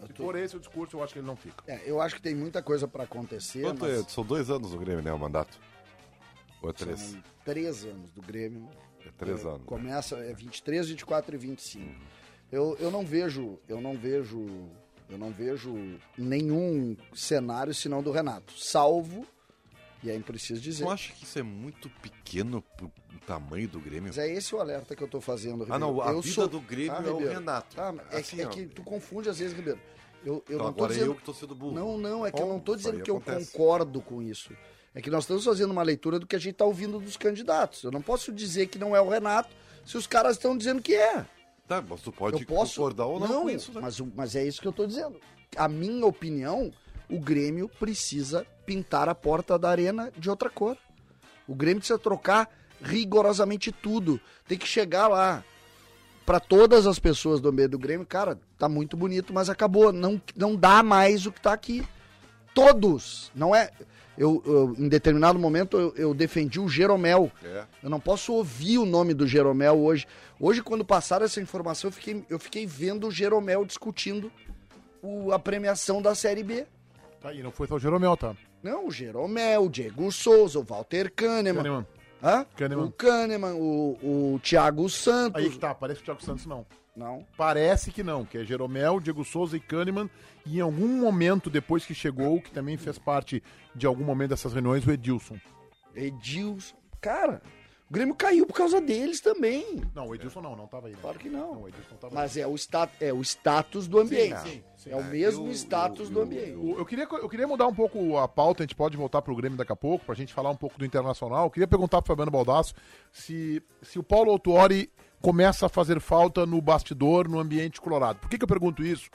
Se for esse o discurso, eu acho que ele não fica. É, eu acho que tem muita coisa para acontecer. Quanto mas é? São dois anos no Grêmio, né? O mandato. Ou é três? São três anos do Grêmio. É três É, anos. Começa é 23, 24 e 25. Eu, eu não vejo, eu não vejo, eu não vejo nenhum cenário senão do Renato, salvo e aí preciso dizer. Não acha que isso é muito pequeno pro tamanho do Grêmio? Mas é esse o alerta que eu tô fazendo, Ah, não, a eu vida do Grêmio é o Ribeiro. Renato. Tá, é, Assim, que, é que tu confunde às vezes, Ribeiro. Eu, eu Então não agora dizendo eu que tô sendo burro. Não, não, é que eu não tô Isso dizendo que eu acontece. concordo com isso. É que nós estamos fazendo uma leitura do que a gente está ouvindo dos candidatos. Eu não posso dizer que não é o Renato se os caras estão dizendo que é. Tá, mas tu pode eu posso concordar ou não, com isso, né? mas, o- mas é isso que eu tô dizendo. A minha opinião, o Grêmio precisa pintar a porta da arena de outra cor. O Grêmio precisa trocar rigorosamente tudo. Tem que chegar lá para todas as pessoas do meio do Grêmio, cara, tá muito bonito, mas acabou. Não, não dá mais o que tá aqui. Todos. Não é. Eu, eu, em determinado momento eu, eu defendi o Jeromel. É. Eu não posso ouvir o nome do Jeromel hoje. Hoje, quando passaram essa informação, eu fiquei, eu fiquei vendo o Jeromel discutindo o- a premiação da Série B. Tá aí, não foi só o Jeromel, tá? Não, o Jeromel, o Diego Souza, o Walter Kahneman. Kahneman. Hã? Kahneman. O Kahneman, o, o Thiago Santos. Aí que tá, parece que o Thiago Santos não. Não. Parece que não, que é Jeromel, Diego Souza e Kahneman. E em algum momento, depois que chegou, que também fez parte de algum momento dessas reuniões, o Edilson. Edilson. Cara, o Grêmio caiu por causa deles também. Não, o Edilson não, não tava aí. Né? Claro que não. Não, o Edilson tava Mas é o, é o status do ambiente. sim, sim. É o É, mesmo eu- status eu- do eu- ambiente. O- Eu queria, eu queria mudar um pouco a pauta, a gente pode voltar pro Grêmio daqui a pouco, pra gente falar um pouco do Internacional. Eu queria perguntar pro Fabiano Baldasso se, se o Paulo Autuori começa a fazer falta no bastidor, no ambiente colorado. Por que, que eu pergunto isso?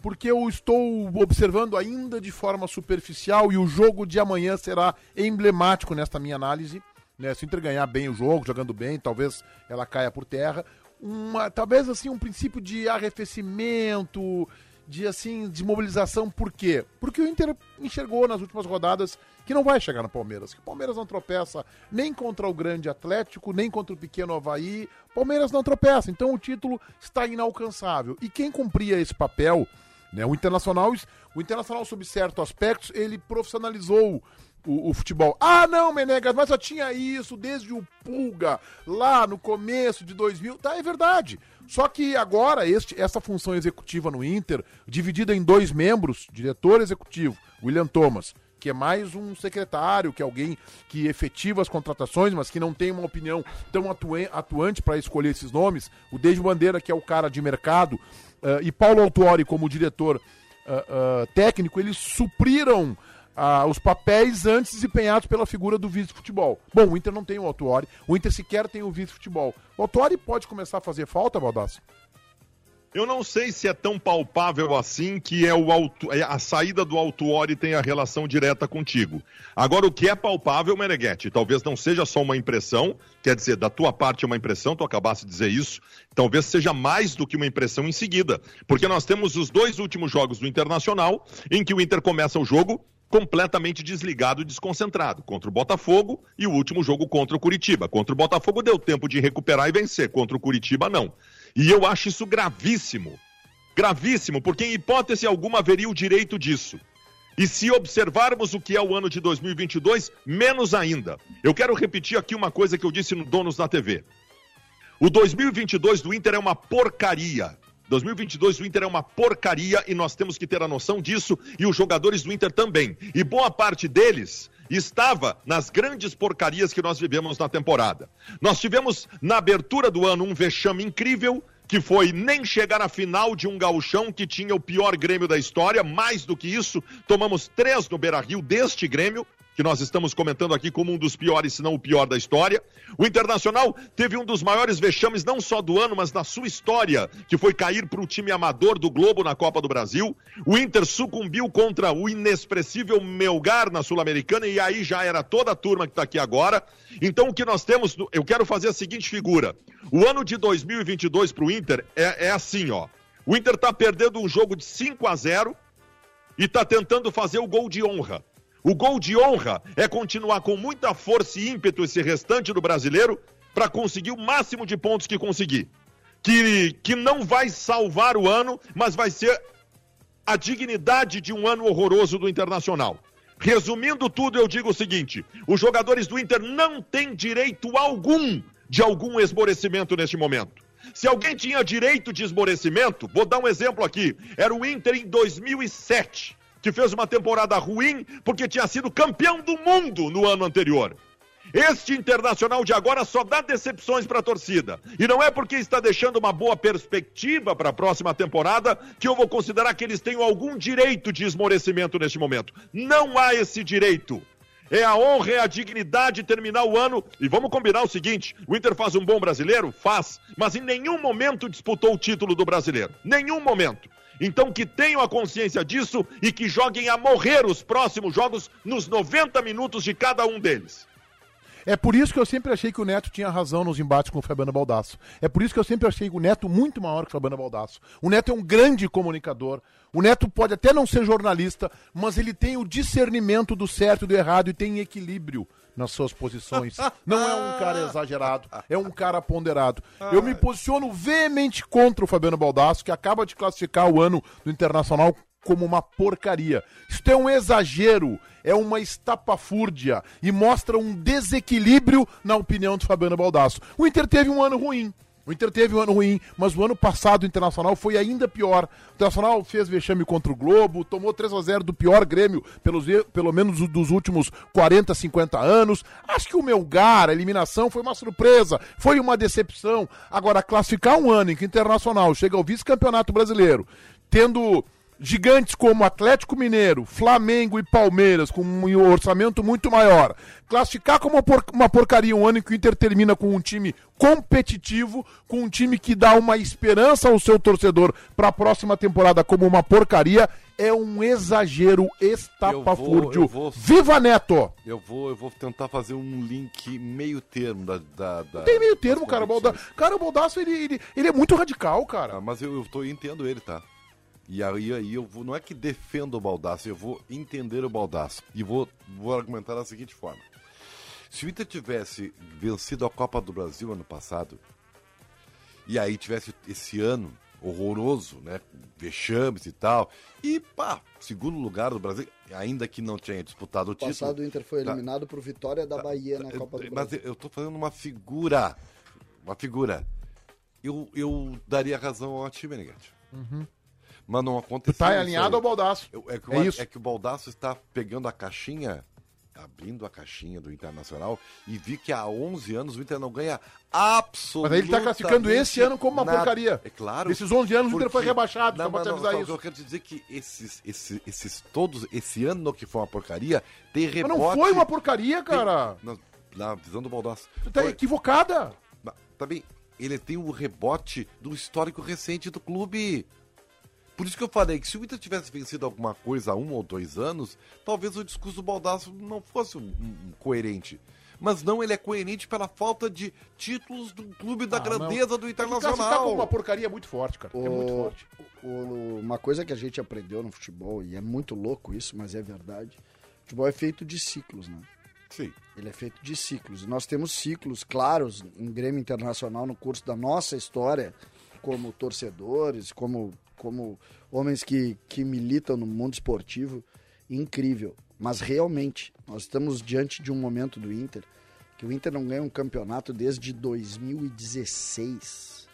Porque eu estou observando ainda de forma superficial e o jogo de amanhã será emblemático nesta minha análise. Né? Se o Inter ganhar bem o jogo, jogando bem, talvez ela caia por terra. Uma, talvez assim um princípio de arrefecimento, de assim, de mobilização, por quê? Porque o Inter enxergou nas últimas rodadas que não vai chegar no Palmeiras, que o Palmeiras não tropeça nem contra o grande Atlético, nem contra o pequeno Havaí, Palmeiras não tropeça, então o título está inalcançável. E quem cumpria esse papel, né, o Internacional, o Internacional sob certos aspectos, ele profissionalizou o, o futebol. Ah, não, Menegas, mas já tinha isso desde o Pulga, lá no começo de 2000. Tá, é verdade. Só que agora, este, essa função executiva no Inter, dividida em dois membros, diretor executivo, William Thomas, que é mais um secretário, que é alguém que efetiva as contratações, mas que não tem uma opinião tão atuante para escolher esses nomes. O Dejo Bandeira, que é o cara de mercado, ah, e Paulo Autuori como diretor ah, ah, técnico, eles supriram ah, os papéis antes desempenhados pela figura do vice-futebol. Bom, o Inter não tem o Autuori, o Inter sequer tem o vice-futebol. O Autuori pode começar a fazer falta, Baldassi? Eu não sei se é tão palpável assim que é o auto, é a saída do Autuori tem a relação direta contigo. Agora, o que é palpável, Meneghetti, talvez não seja só uma impressão, quer dizer, da tua parte é uma impressão, tu acabaste de dizer isso, talvez seja mais do que uma impressão em seguida, porque nós temos os dois últimos jogos do Internacional, em que o Inter começa o jogo completamente desligado e desconcentrado contra o Botafogo e o último jogo contra o Curitiba. Contra o Botafogo deu tempo de recuperar e vencer, contra o Curitiba não. E eu acho isso gravíssimo. Gravíssimo, porque em hipótese alguma haveria o direito disso. E se observarmos o que é o ano de 2022, menos ainda. Eu quero repetir aqui uma coisa que eu disse no Donos da TV. O 2022 do Inter é uma porcaria. 2022 do Inter é uma porcaria e nós temos que ter a noção disso e os jogadores do Inter também. E boa parte deles estava nas grandes porcarias que nós vivemos na temporada. Nós tivemos na abertura do ano um vexame incrível que foi nem chegar à final de um gauchão que tinha o pior Grêmio da história, mais do que isso, tomamos três no Beira-Rio deste Grêmio, que nós estamos comentando aqui como um dos piores, se não o pior da história. O Internacional teve um dos maiores vexames, não só do ano, mas da sua história, que foi cair para o time amador do Globo na Copa do Brasil. O Inter sucumbiu contra o inexpressível Melgar na Sul-Americana, e aí já era toda a turma que está aqui agora. Então o que nós temos, eu quero fazer a seguinte figura. O ano de 2022 para o Inter é, é assim, ó. O Inter está perdendo um jogo de 5 a 0 e está tentando fazer o gol de honra. O gol de honra é continuar com muita força e ímpeto esse restante do brasileiro para conseguir o máximo de pontos que conseguir. Que, que não vai salvar o ano, mas vai ser a dignidade de um ano horroroso do Internacional. Resumindo tudo, eu digo o seguinte: os jogadores do Inter não têm direito algum de algum esmorecimento neste momento. Se alguém tinha direito de esmorecimento, vou dar um exemplo aqui: era o Inter em 2007 que fez uma temporada ruim porque tinha sido campeão do mundo no ano anterior. Este internacional de agora só dá decepções para a torcida. E não é porque está deixando uma boa perspectiva para a próxima temporada que eu vou considerar que eles tenham algum direito de esmorecimento neste momento. Não há esse direito. É a honra, é a dignidade terminar o ano. E vamos combinar o seguinte: o Inter faz um bom brasileiro? Faz. Mas em nenhum momento disputou o título do brasileiro. Nenhum momento. Então que tenham a consciência disso e que joguem a morrer os próximos jogos nos 90 minutos de cada um deles. É por isso que eu sempre achei que o Neto tinha razão nos embates com o Fabiano Baldasso. É por isso que eu sempre achei o Neto muito maior que o Fabiano Baldasso. O Neto é um grande comunicador. O Neto pode até não ser jornalista, mas ele tem o discernimento do certo e do errado e tem equilíbrio nas suas posições. Não é um cara exagerado, é um cara ponderado. Eu me posiciono veemente contra o Fabiano Baldasso, que acaba de classificar o ano do Internacional como uma porcaria. Isso é um exagero, é uma estapafúrdia e mostra um desequilíbrio na opinião do Fabiano Baldasso. O Inter teve um ano ruim. O Inter teve um ano ruim, mas o ano passado o Internacional foi ainda pior. O Internacional fez vexame contra o Globo, tomou 3 a 0 do pior Grêmio, pelos, pelo menos dos últimos 40, 50 anos. Acho que o Melgar, a eliminação, foi uma surpresa, foi uma decepção. Agora, classificar um ano em que o Internacional chega ao vice-campeonato brasileiro, tendo gigantes como Atlético Mineiro, Flamengo e Palmeiras, com um orçamento muito maior, classificar como uma porcaria um ano em que o Inter termina com um time competitivo, com um time que dá uma esperança ao seu torcedor para a próxima temporada como uma porcaria, é um exagero estapafúrdio. Eu vou- eu vou- Viva Neto! Eu vou, eu vou tentar fazer um link meio termo da. da, da tem meio termo, cara. Balda... Cara, o Baldaço, ele, ele, ele é muito radical, cara. Ah, mas eu, eu tô, entendo ele, tá? E aí, aí eu vou, não é que defendo o Baldaço, eu vou entender o Baldaço. E vou, vou argumentar da seguinte forma. Se o Inter tivesse vencido a Copa do Brasil ano passado, e aí tivesse esse ano horroroso, né? Vexames e tal, e pá, segundo lugar do Brasil, ainda que não tinha disputado o No passado o título. Inter foi Tá. eliminado por Vitória da Bahia na Eu- Copa do Mas Brasil. eu tô fazendo uma figura. Uma figura. Eu, eu daria razão ao time, Meneghetti. Mas não aconteceu. Tá alinhado ao baldaço. Eu- É que, É isso. é que o Baldaço está pegando a caixinha, abrindo a caixinha do Internacional e vi que há 11 anos o Inter não ganha absolutamente Mas ele tá classificando esse ano como uma nada. porcaria. É claro. Esses 11 anos o Inter foi porque- rebaixado, Não, só pra mas te não, avisar só- isso. Eu quero te dizer que esses, esses, esses todos, esse ano que foi uma porcaria, tem Mas rebote... não foi uma porcaria, tem- cara. na, na visão do Baldaço. Tu tá Foi- equivocada. Mas, Também, ele tem o rebote do histórico recente do clube. Por isso que eu falei que se o Inter tivesse vencido alguma coisa há um ou dois anos, talvez o discurso do Baldaço não fosse um, um- coerente. Mas não, ele é coerente pela falta de títulos do clube da Ah, grandeza do É que classificar como uma Internacional. porcaria muito forte, cara. É muito O- forte. o- uma coisa que a gente aprendeu no futebol, e é muito louco isso, mas é verdade. O futebol é feito de ciclos, né? Sim. Ele é feito de ciclos. E nós temos ciclos claros em Grêmio Internacional no curso da nossa história, como torcedores, como, como homens que, que militam no mundo esportivo. Incrível. Mas realmente, nós estamos diante de um momento do Inter que o Inter não ganha um campeonato desde 2016.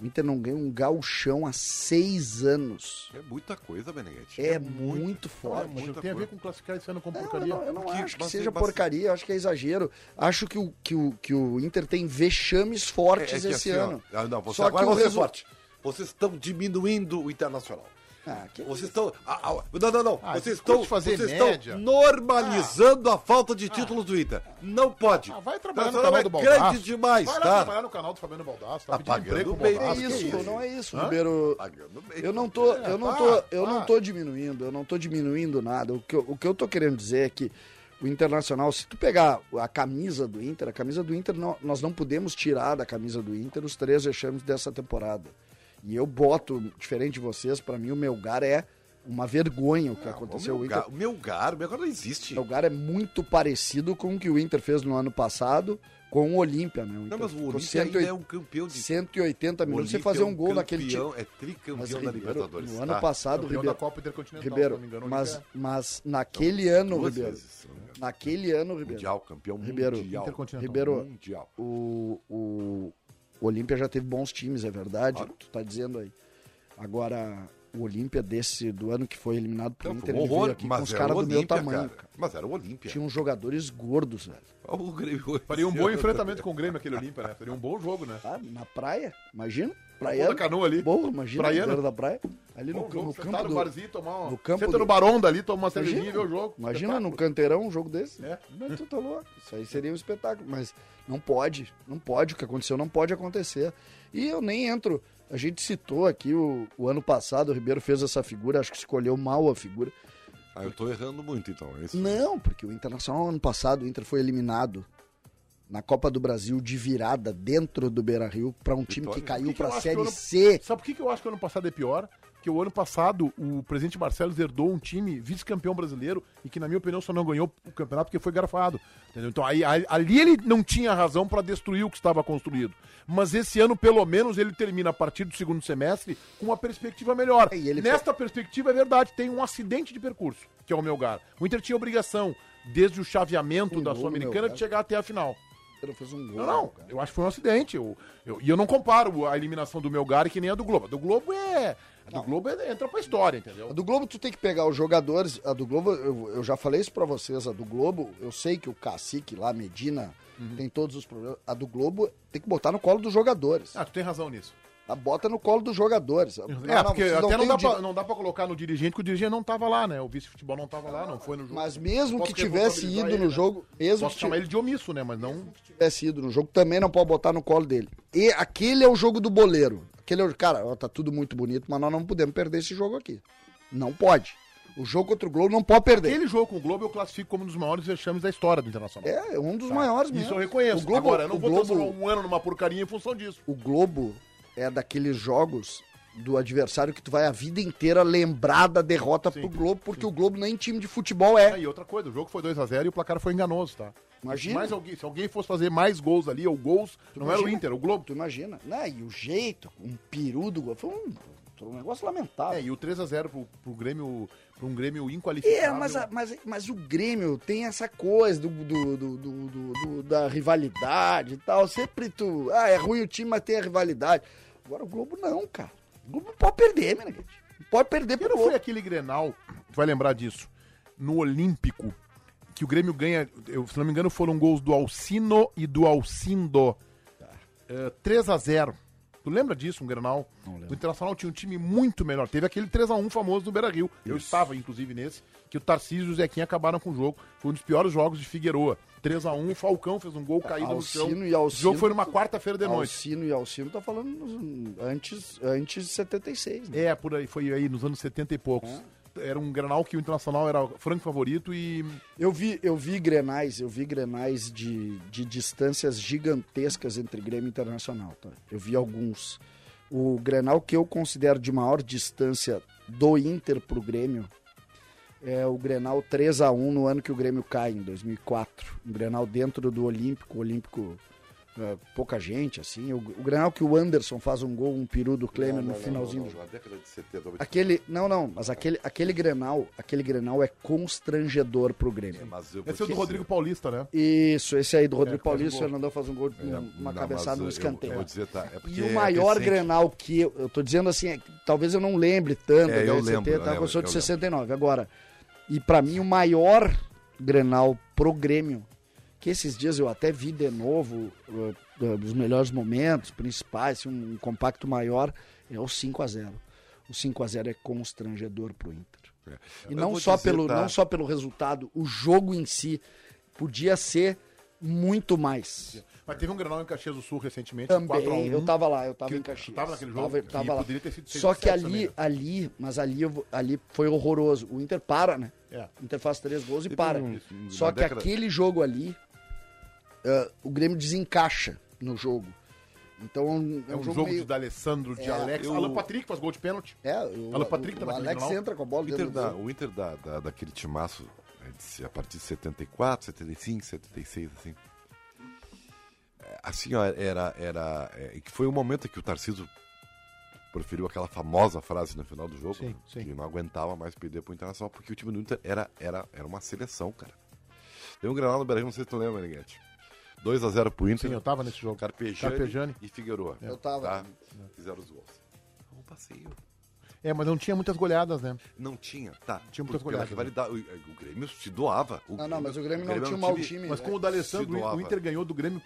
O Inter não ganha um gauchão há seis anos. É muita coisa, Beneguete. É muito Olha, forte. muita tem a ver com classificar esse ano como Não, eu porcaria. não, eu não Que- acho que seja mas- porcaria, eu acho que é exagero. Acho que o, que o, que o Inter tem vexames fortes É que esse assim, ó, ano. ah, não, você, Só agora que o é resu- forte. Vocês estão diminuindo o Internacional. Ah, que- Vocês estão. ah, ah, não, não, não. Ah, vocês estão, fazer vocês média. estão normalizando a falta de títulos do Inter. Não pode. Ah, vai trabalhar no canal é do Baldaço. grande demais, vai lá tá? trabalhar no canal do Fabiano Baldasso. Tá Tá pagando bem. Não é Baldasso. que isso, isso? não é isso, Hã? Ribeiro. Pagando bem. Eu não tô, É, eu não tô, eu não tô diminuindo, eu não tô diminuindo nada. O que, eu, o que eu tô querendo dizer é que o Internacional, se tu pegar a camisa do Inter, a camisa do Inter, não- nós não podemos tirar da camisa do Inter os três vexames dessa temporada. E eu boto, diferente de vocês, pra mim o Melgar é uma vergonha o que aconteceu. O O meu, Inter, gar, o meu gar, o meu gar não existe. o Melgar é muito parecido com o que o Inter fez no ano passado com o Olímpia, né? O Não, Inter mas o Olímpia ainda 180 é um campeão de. 180 o minutos sem Olímpia fazer é um gol naquele time. campeão, É tricampeão Mas, da Ribeiro, Libertadores. no ano tá? passado, Campeão Ribeiro, da Copa Intercontinental, Ribeiro, se não me engano. mas, Olímpia. mas naquele ano, Duas Ribeiro, vezes, não naquele ano, Ribeiro, Mundial, campeão Ribeiro, mundial. Intercontinental. Ribeiro, Mundial. o, o, o Olímpia já teve bons times, é verdade, Claro. tu tá dizendo aí. Agora, o Olímpia desse, do ano que foi eliminado pro Não, Inter, foi um horror, aqui com os caras do meu tamanho, cara. cara. Mas era o Olímpia. Tinha uns jogadores gordos, velho. O Grêmio. Faria um bom enfrentamento com o Grêmio, aquele Olímpia, né? Faria um bom jogo, né? Tá? Na praia, imagina, Pô, da canoa ali. Bom, imagina, beira da praia. Ali no, jogo, no sentar campo no do... barzinho, tomar uma... no campo Senta do- no Baronda ali, toma uma cervejinha e vê o jogo. Imagina no canteirão um jogo desse. É. Mas tu tá louco. Isso aí seria um espetáculo. Mas não pode. Não pode. O que aconteceu não pode acontecer. E eu nem entro. A gente citou aqui o, o ano passado, o Ribeiro fez essa figura, acho que escolheu mal a figura. Ah, eu tô errando muito, então. É isso. Não, porque o Internacional ano passado, o Inter foi eliminado na Copa do Brasil de virada dentro do Beira Rio para um time que Vitória. caiu que para a Série ano- C. Sabe por que eu acho que o ano passado é pior? Que o ano passado o presidente Marcelo herdou um time vice-campeão brasileiro e que, na minha opinião, só não ganhou o campeonato porque foi garfado. Entendeu? Então aí, ali ele não tinha razão para destruir o que estava construído. Mas esse ano, pelo menos, ele termina a partir do segundo semestre com uma perspectiva melhor. Nesta perspectiva, é verdade, tem um acidente de percurso, que é o Melgar. O Inter tinha obrigação, desde o chaveamento Um da Sul-Americana, de chegar até a final. Um gol. Não, não. cara. Eu acho que foi um acidente. Eu, eu- e eu não comparo a eliminação do Melgar que nem a do Globo. A do Globo é. A do Globo é, entra pra história, entendeu? A do Globo tu tem que pegar os jogadores. A do Globo, eu, eu já falei isso pra vocês. A do Globo, eu sei que o Cacique lá, Medina, Uhum. tem todos os problemas. A do Globo tem que botar no colo dos jogadores. Ah, tu tem razão nisso. A bota no colo dos jogadores. É, Não, porque até não dá, pra, não dá pra colocar no dirigente, porque o dirigente não tava lá, né? O vice-futebol não tava lá, não foi no jogo. Mas mesmo que tivesse ido ele, no né? jogo, mesmo Posso que chamar ele de omisso, né? Mas não. tivesse ido no jogo, também não pode botar no colo dele. E aquele é o jogo do boleiro. Aquele é o, cara, ó, tá tudo muito bonito, mas nós não podemos perder esse jogo aqui. Não pode. O jogo contra o Globo não pode perder. Aquele jogo com o Globo eu classifico como um dos maiores vexames da história do Internacional. É, é um dos maiores mesmo. Isso eu reconheço. O Globo, Agora, eu não o vou Globo, um ano numa porcaria em função disso. o Globo é daqueles jogos do adversário que tu vai a vida inteira lembrar da derrota Sim, pro Globo, porque o Globo nem time de futebol é. Ah, e outra coisa, o jogo foi 2x0 e o placar foi enganoso, tá? Imagina. Mais alguém, se alguém fosse fazer mais gols ali, ou gols, não era o imagina. Inter, o Globo. Tu imagina? Né? E o jeito, um peru do gol, foi um, foi um negócio lamentável. É, e o 3x0 pro, pro Grêmio, pra um Grêmio inqualificável. É, mas, a- mas, mas o Grêmio tem essa coisa do, do- do- do- do- do- da rivalidade e tal. Sempre tu. Ah, é ruim o time, mas tem a rivalidade. Agora o Globo não, cara. O Globo não pode perder, Meneghete. Pode perder pro não foi aquele Grenal, tu vai lembrar disso, no Olímpico, que o Grêmio ganha, eu, se não me engano, foram gols do Alcino e do Alcindo. É, 3x0. Tu lembra disso, um Grenal? O Internacional tinha um time muito melhor. Teve aquele 3x1 famoso no Beira-Rio. Eu estava, inclusive, nesse, que o Tarcísio e o Zequinha acabaram com o jogo. Foi um dos piores jogos de Figueroa. 3x1, o Falcão fez um gol caído no chão. Alcino e O Alcino. jogo foi numa quarta-feira de noite. Alcino e Alcino tá falando antes, antes de 76, né? É, por aí, foi aí nos anos 70 e poucos. Era um Grenal que o Internacional era franco favorito e Eu vi, eu vi grenais, eu vi grenais de, de distâncias gigantescas entre Grêmio e Internacional, tá? Eu vi alguns. O Grenal que eu considero de maior distância do Inter pro Grêmio é o Grenal 3 a 1 no ano que o Grêmio cai, em 2004. Um Grenal dentro do Olímpico, o Olímpico é, pouca gente, assim. O, o Grenal que o Anderson faz um gol, um peru do Klemer no finalzinho do jogo. Na década de 70. eu vou te- Aquele, não, não, mas aquele, aquele Grenal, aquele Grenal é constrangedor pro Grêmio. Mas eu vou esse é o do Rodrigo Paulista, né? Isso, esse aí do Rodrigo um Paulista, o. Fernandão faz um gol, É, um- uma não, cabeçada no eu- escanteio. Eu vou dizer, tá. É E o é maior. Grenal que eu, eu tô dizendo assim, é talvez eu não lembre tanto, É, eu da lembro, eu tá? lembro, eu sou de eu lembro. 69. Agora, e pra mim o maior Grenal pro Grêmio, que esses dias eu até vi de novo, uh, uh, dos melhores momentos, principais, assim, um, compacto maior, é o 5 a 0 O 5 a 0 é constrangedor pro Inter. É. E Eu não só, dizer, pelo, tá. não só pelo resultado, o jogo em si podia ser muito mais. Mas teve um Grenal em Caxias do Sul recentemente, Também, 4x1. eu tava lá, eu tava que- em Caxias. tava naquele jogo? Tava, tava lá. poderia ter sido seis Só que ali, também, né? ali, mas ali, eu ali foi horroroso. O Inter para, né? É. O Inter faz três gols e Teve para. um- Só que década- aquele jogo ali, ah, o Grêmio desencaixa no jogo. Então É um jogo, meio... de D'Alessandro, de É, Alex. eu- Alan Patrick faz gol de pênalti. É, o, Alan Patrick o, tá o Alex entra com a bola O Inter, da, o Inter da, da- daquele timaço, é, de- a partir de 74, 75, 76, assim. É, Assim, ó, era. era é, que foi o momento em que o Tarcísio proferiu aquela famosa frase no final do jogo, Sim, né, sim. que não aguentava mais perder pro Internacional, porque o time do Inter era, era, era uma seleção, cara. Tem um granal no Brasil, não sei se tu lembra, Ninguete. 2x0 pro Inter. Sim, eu tava nesse jogo. Carpejani, Carpegiani. e Figueroa. Eu tava. Tá? Fizeram os gols. Foi Um passeio. É, mas não tinha muitas goleadas, né? Não tinha, tá. Tinha muitas goleadas, rivalidade. O, o Grêmio se doava. O Ah, não, mas o Grêmio não era tinha um mau time- time. Mas né? com o D'Alessandro, o. Inter ganhou do Grêmio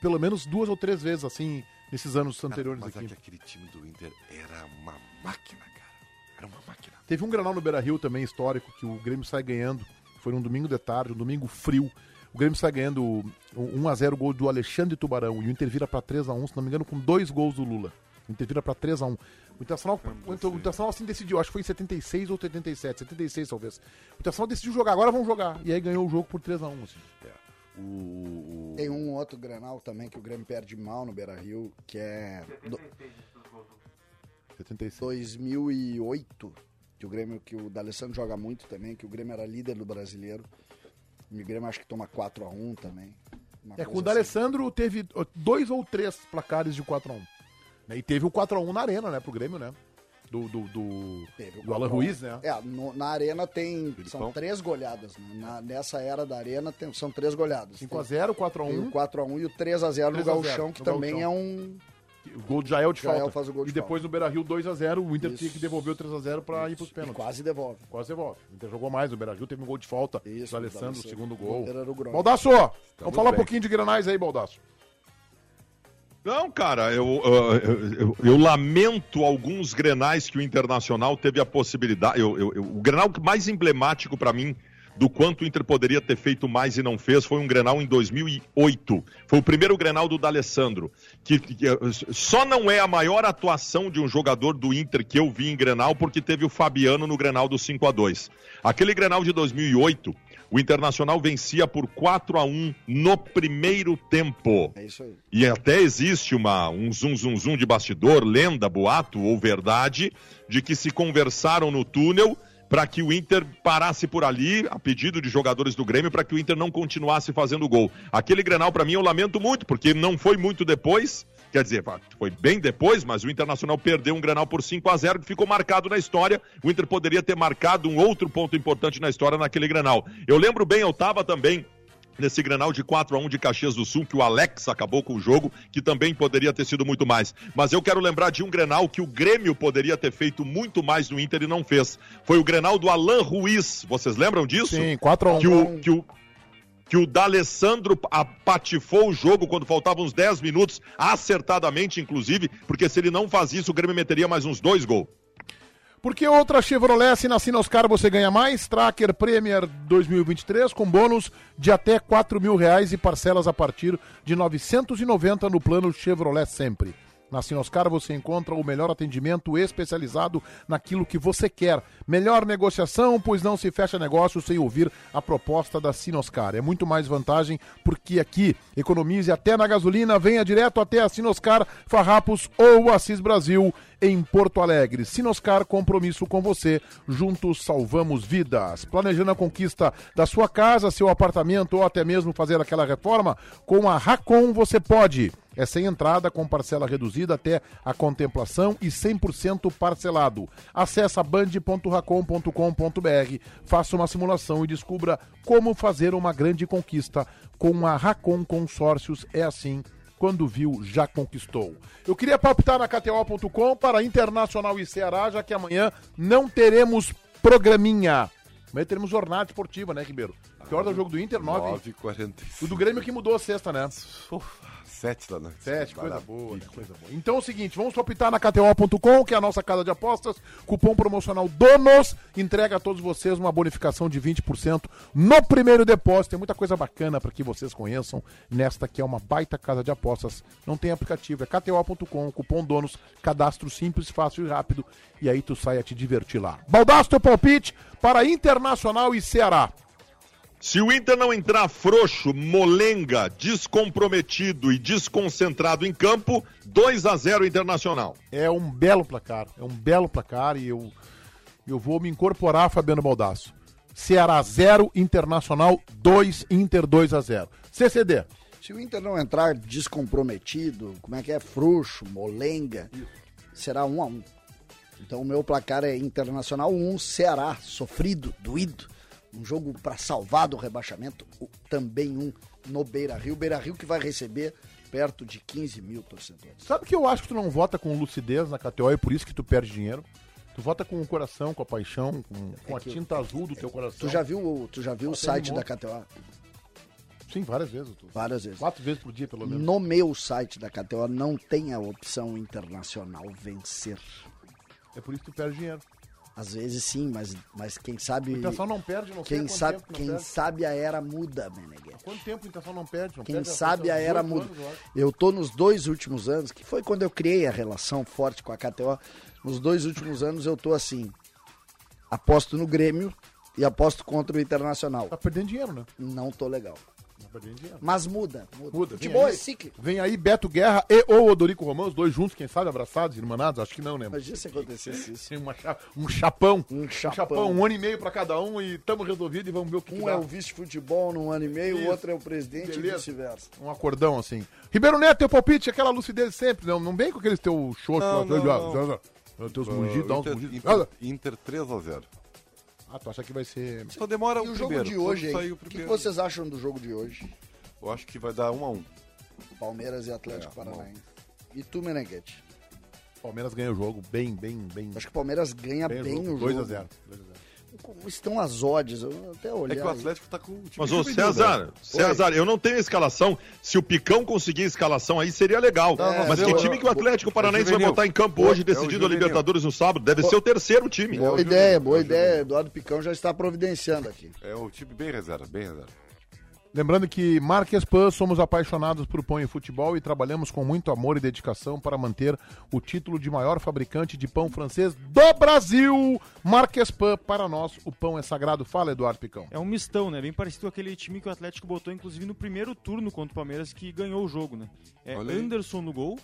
pelo menos duas ou três vezes, assim, nesses anos Cara, anteriores mas é aqui. que aquele time do Inter era uma máquina, cara. Era uma máquina. Teve um Granal no Beira-Rio também, histórico, que o Grêmio sai ganhando. Foi num domingo de tarde, um domingo frio. O Grêmio sai ganhando um 1x0 gol do Alexandre Tubarão. E o Inter vira pra 3x1, se não me engano, com dois gols do Lula. O Inter vira pra 3x1. O Internacional, o, Inter- o Internacional assim decidiu, acho que foi em 76 ou 77, 76 talvez. O Internacional decidiu jogar, agora vamos jogar. E aí ganhou o jogo por 3x1. Assim. O, o- Tem um outro Granal também que o Grêmio perde mal no Beira-Rio, que é do- 76. 2008, que o Grêmio, que o D'Alessandro joga muito também, que o Grêmio era líder do brasileiro. O Grêmio acho que toma 4 a 1 também. É, com o coisa D'Alessandro teve ó, dois ou três placares de 4x1. Né? E teve o 4x1 na arena, né, pro Grêmio, né? Do, do, do, Teve do Alan 4 a 1. Ruiz, né? É, no- na arena tem. Filipão. São três goleadas. Né? Na- nessa era da arena tem- são três goleadas. 5x0, Tem 4x1. o 4x1 e o 3x0 no 3 a 0 Gauchão, que no também Gauchão. é um. O gol de Jael de Jael falta. faz o gol de e depois no Beira Rio 2x0, o Inter Isso. tinha que devolver o 3x0 pra ir pros E pênaltis. quase devolve. Quase devolve. O Inter jogou mais, o Beira Rio teve um gol de falta Isso, do Alessandro, o segundo O gol. o. Baldaço, vamos falar um bem. pouquinho de granais aí, Baldaço. Não, cara, eu, eu, eu- eu lamento alguns grenais que o Internacional teve a possibilidade. eu- eu- eu- o grenal mais emblemático pra mim do quanto o Inter poderia ter feito mais e não fez foi um grenal em 2008. Foi o primeiro grenal do D'Alessandro. Que, que, só não é a maior atuação de um jogador do Inter que eu vi em grenal porque teve o Fabiano no grenal do 5 a 2 Aquele grenal de 2008. O Internacional vencia por 4 a 1 no primeiro tempo. É isso aí. E até existe uma, um zum zum zum de bastidor, lenda, boato ou verdade, de que se conversaram no túnel para que o Inter parasse por ali, a pedido de jogadores do Grêmio, para que o Inter não continuasse fazendo gol. Aquele Grenal, para mim, eu lamento muito, porque não foi muito depois, quer dizer, foi bem depois, mas o Internacional perdeu um Grenal por 5 a 0 que ficou marcado na história. O Inter poderia ter marcado um outro ponto importante na história naquele Grenal. Eu lembro bem, eu estava também nesse Grenal de 4 a 1 de Caxias do Sul, que o Alex acabou com o jogo, que também poderia ter sido muito mais. Mas eu quero lembrar de um Grenal que o Grêmio poderia ter feito muito mais no Inter e não fez. Foi o Grenal do Alan Ruiz. Vocês lembram disso? Sim, 4 a 1 Que o, que o, que o D'Alessandro apatifou o jogo quando faltavam uns 10 minutos, acertadamente, inclusive, porque se ele não faz isso, o Grêmio meteria mais uns dois gols. Porque outra Chevrolet, se na Sinoscar você ganha mais, Tracker Premier 2023 com bônus de até 4 mil reais e parcelas a partir de 990 no plano Chevrolet sempre. Na Sinoscar você encontra o melhor atendimento especializado naquilo que você quer. Melhor negociação, pois não se fecha negócio sem ouvir a proposta da Sinoscar. É muito mais vantagem porque aqui economize até na gasolina, venha direto até a Sinoscar, Farrapos ou Assis Brasil em Porto Alegre. Sinoscar, compromisso com você. Juntos salvamos vidas. Planejando a conquista da sua casa, seu apartamento ou até mesmo fazer aquela reforma? Com a Racon você pode. É sem entrada, com parcela reduzida até a contemplação e 100% parcelado. Acesse band.racon.com.br, faça uma simulação e descubra como fazer uma grande conquista. Com a Racon Consórcios é assim quando viu, já conquistou. Eu queria palpitar na KTO.com para Internacional e Ceará, já que amanhã não teremos programinha. Amanhã teremos jornada esportiva, né, Ribeiro? Que hora é o jogo do Inter? 9 9h45. O do Grêmio que mudou a sexta, né? Sete da noite. Sete, coisa boa, né? coisa boa. Então é o seguinte, vamos palpitar na KTO.com, que é a nossa casa de apostas. Cupom promocional DONOS entrega a todos vocês uma bonificação de 20% no primeiro depósito. Tem muita coisa bacana para que vocês conheçam nesta que é uma baita casa de apostas. Não tem aplicativo, é KTO.com, cupom DONOS, cadastro simples, fácil e rápido. E aí tu sai a te divertir lá. Baldaço teu palpite para Internacional e Ceará. Se o Inter não entrar frouxo, molenga, descomprometido e desconcentrado em campo, 2 a 0 Internacional. É um belo placar, é um belo placar e eu, eu vou me incorporar, Fabiano Baldasso. Ceará 0, Internacional 2, Inter 2 a 0. CCD. Se o Inter não entrar descomprometido, como é que é? Frouxo, molenga, será um a um. Então o meu placar é Internacional 1, Ceará, sofrido, doído. Um jogo para salvar do rebaixamento, também um no Beira Rio. Beira Rio que vai receber perto de 15 mil torcedores. Sabe que eu acho que tu não vota com lucidez na KTO e por isso que tu perde dinheiro? Tu vota com o coração, com a paixão, com, com a que- tinta azul do teu coração. Tu já viu, o- tu já viu o site no da. KTO? Sim, várias vezes. Tu. Várias vezes. Quatro vezes por dia, pelo menos. No meu site da KTO não tem a opção internacional vencer. É por isso que tu perde dinheiro. Às vezes sim, mas, mas quem sabe. A Intenção não perde, não sei Quem quanto sabe, quem perde. sabe a era muda, Meneghete. Quanto tempo a Intenção não perde? Não Quem perde sabe há a era 18 muda. anos, eu. Eu tô nos dois últimos anos, que foi quando eu criei a relação forte com a KTO. Nos dois últimos anos eu tô assim, aposto no Grêmio e aposto contra o Internacional. Tá perdendo dinheiro, né? Não tô legal. Mas muda, muda. Muda. Vem Futebol aí- é cíclico. Vem aí Beto Guerra e ou Odorico Romão, os dois juntos, quem sabe, abraçados, irmanados? Acho que não, né? Imagina se acontecesse isso. Tem uma cha- um chapão. Um chapão. um ano e meio pra cada um e tamo resolvido e vamos ver o que, que Um dá. é o vice-futebol num ano e meio, o outro é o presidente e Beleza. vice-versa. Um acordão assim. Ribeiro Neto, teu palpite, aquela lucidez sempre, não, não vem com aqueles teu shows Não, lá, não, já- já- teus mugidos, dá uns Inter, mugidos. Inter, Inter 3 a 0 Ah, tu acha que vai ser. Só demora E o o jogo primeiro. de hoje, hein? sair O o que, que vocês acham do jogo de hoje? Eu acho que vai dar 1 a 1 Palmeiras e Atlético É, Paranaense. E tu, Meneghete? Palmeiras ganha o jogo bem, bem, bem. Acho que o Palmeiras ganha bem, o jogo. 2 a 0 Como estão as odds? Eu até É olhei. que o Atlético tá com o time Mas, ô César, né? César, eu não tenho a escalação. Se o Picão conseguir a escalação aí, seria legal. Não, mas mas que eu- time que o Atlético Paranaense vai botar em campo É hoje, decidindo a juvenil. Libertadores no sábado? Deve ser o terceiro time. Boa É ideia, boa é ideia. Eduardo Picão já está providenciando aqui. É o time bem reserva, bem reserva. Lembrando que Marques Pan somos apaixonados por pão e futebol e trabalhamos com muito amor e dedicação para manter o título de maior fabricante de pão francês do Brasil. Marques Pan, para nós, o pão é sagrado. Fala, Eduardo Picão. É um mistão, né? Bem parecido com aquele time que o Atlético botou, inclusive, no primeiro turno contra o Palmeiras, que ganhou o jogo, né? É. Anderson no gol,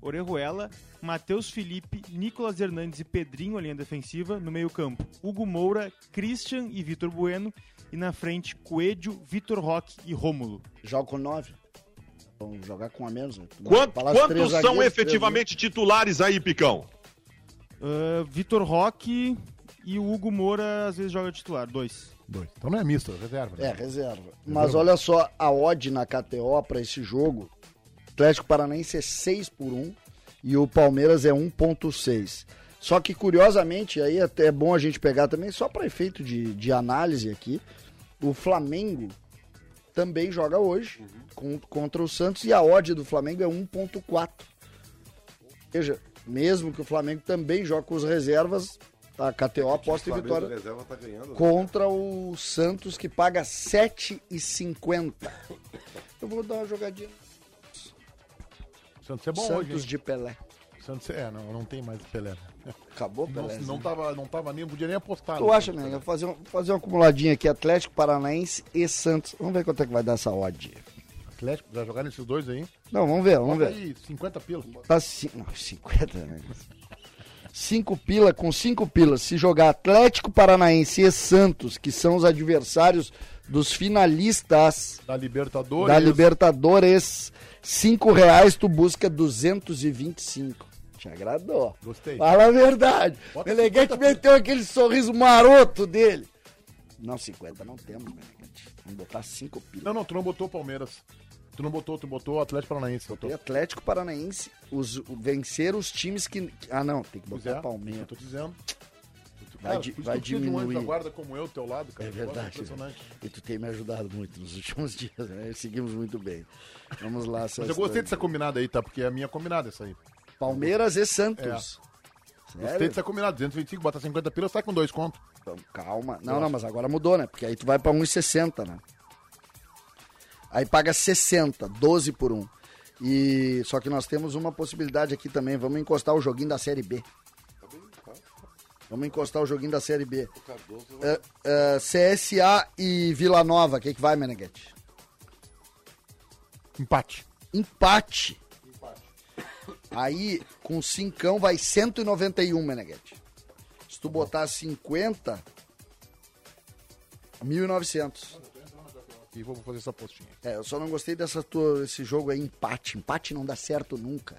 Orejuela, Matheus Felipe, Nicolas Hernandes e Pedrinho, a linha defensiva, no meio campo. Hugo Moura, Christian e Vitor Bueno. E na frente, Coelho, Vitor Roque e Rômulo. Joga com nove. Vamos jogar com a menos. né? Quant- Falar os três quantos são zagueiros, efetivamente titulares aí, Picão? Ah, Vitor Roque e o Hugo Moura, às vezes, joga titular. Dois. Dois. Então não é misto, é reserva. né? É, reserva. Mas olha só, a odd na KTO para esse jogo, Atlético Paranaense é 6 por 1 e o Palmeiras é 1.6. Só que curiosamente, aí até é bom a gente pegar também, só para efeito de, de análise aqui, o Flamengo também joga hoje com- contra o Santos e a odd do Flamengo é 1.4. Veja, mesmo que o Flamengo também joga com as reservas, a KTO aposta em vitória tá ganhando. né? contra o Santos que paga 7,50. Eu vou dar uma jogadinha. Santos é bom Santos hoje. de Pelé. Santos é, não, não tem mais Pelé. Acabou Não, Pelé. não, tava, não tava nem, não podia nem apostar. Tu acha, né? Eu vou fazer, um, fazer uma acumuladinha aqui, Atlético Paranaense e Santos. Vamos ver quanto é que vai dar essa odd. Atlético, já jogar nesses dois aí? Não, vamos ver, vamos Bota ver. aí, 50 pila. Tá ci- não, 50, né? 5 pila com 5 pilas. Se jogar Atlético Paranaense e Santos, que são os adversários dos finalistas Da Libertadores. da Libertadores, 5 reais tu busca 225. Te agradou. Gostei. Fala a verdade. Bota o Meneghete 50 meteu aquele sorriso maroto dele. Não, 50 não temos, Meneghete. Vamos botar 5 pilas. Não, não, tu não botou Palmeiras. Tu não botou, tu botou Atlético Paranaense. Botou. Atlético Paranaense, os, o- vencer os times que. Ah, não, tem que botar é, Palmeiras. Eu tô dizendo. Vai Cara, di- vai um diminuir. da guarda como eu, teu lado, cara. É negócio verdade. impressionante. E tu tem me ajudado muito nos últimos dias, né? Seguimos muito bem. Vamos lá, Mas eu gostei dessa combinada aí, tá? Porque é a minha combinada essa aí. Palmeiras e Santos. Gostei Sério? dessa combinada. 225, bota 50 pila, sai com dois contos. Então, calma. Não, não, mas agora mudou, né? Porque aí tu vai pra 1,60, né? Aí paga 60, 12 por 1. E só que nós temos uma possibilidade aqui também. Vamos encostar o joguinho da Série B. Vamos encostar o joguinho da Série B. É, é, CSA e Vila Nova. O que, que vai, Meneghete? Empate. Empate. Aí, com cincão, vai 191, Meneghete. Se tu botar 50, 1.900. E vou fazer essa postinha. É, eu só não gostei dessa tua, esse jogo aí, empate. Empate não dá certo nunca.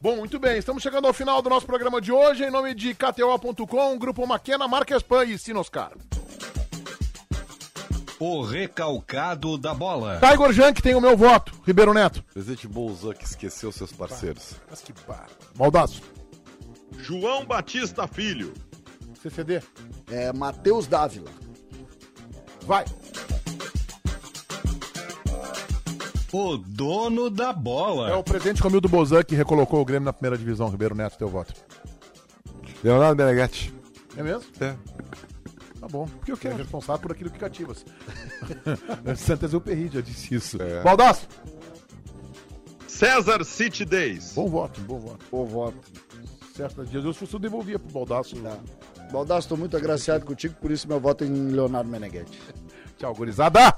Bom, muito bem. Estamos chegando ao final do nosso programa de hoje. Em nome de KTO.com, Grupo Maquena, Marques Pan e Sinoscar. O recalcado da bola. Tiger Junk tem o meu voto. Ribeiro Neto. Presidente Bolzan que esqueceu seus parceiros. Mas que barra. Baldaço. João Batista Filho. CCD. É, Matheus Dávila. Vai. O dono da É bola. o presidente Romildo Bozan que recolocou o Grêmio na primeira divisão. Ribeiro Neto, teu voto. Leonardo Meneghetti. É mesmo? É. Tá bom. Porque eu quero. É responsável por aquilo que cativas. Santa Exuperri já disse isso. É. Baldaço. César City Days. Bom voto, bom voto. O voto. Certos dias eu só devolvia pro Baldaço. Baldasso, estou muito agraciado contigo, por isso meu voto é em Leonardo Meneghetti. Tchau, gurizada.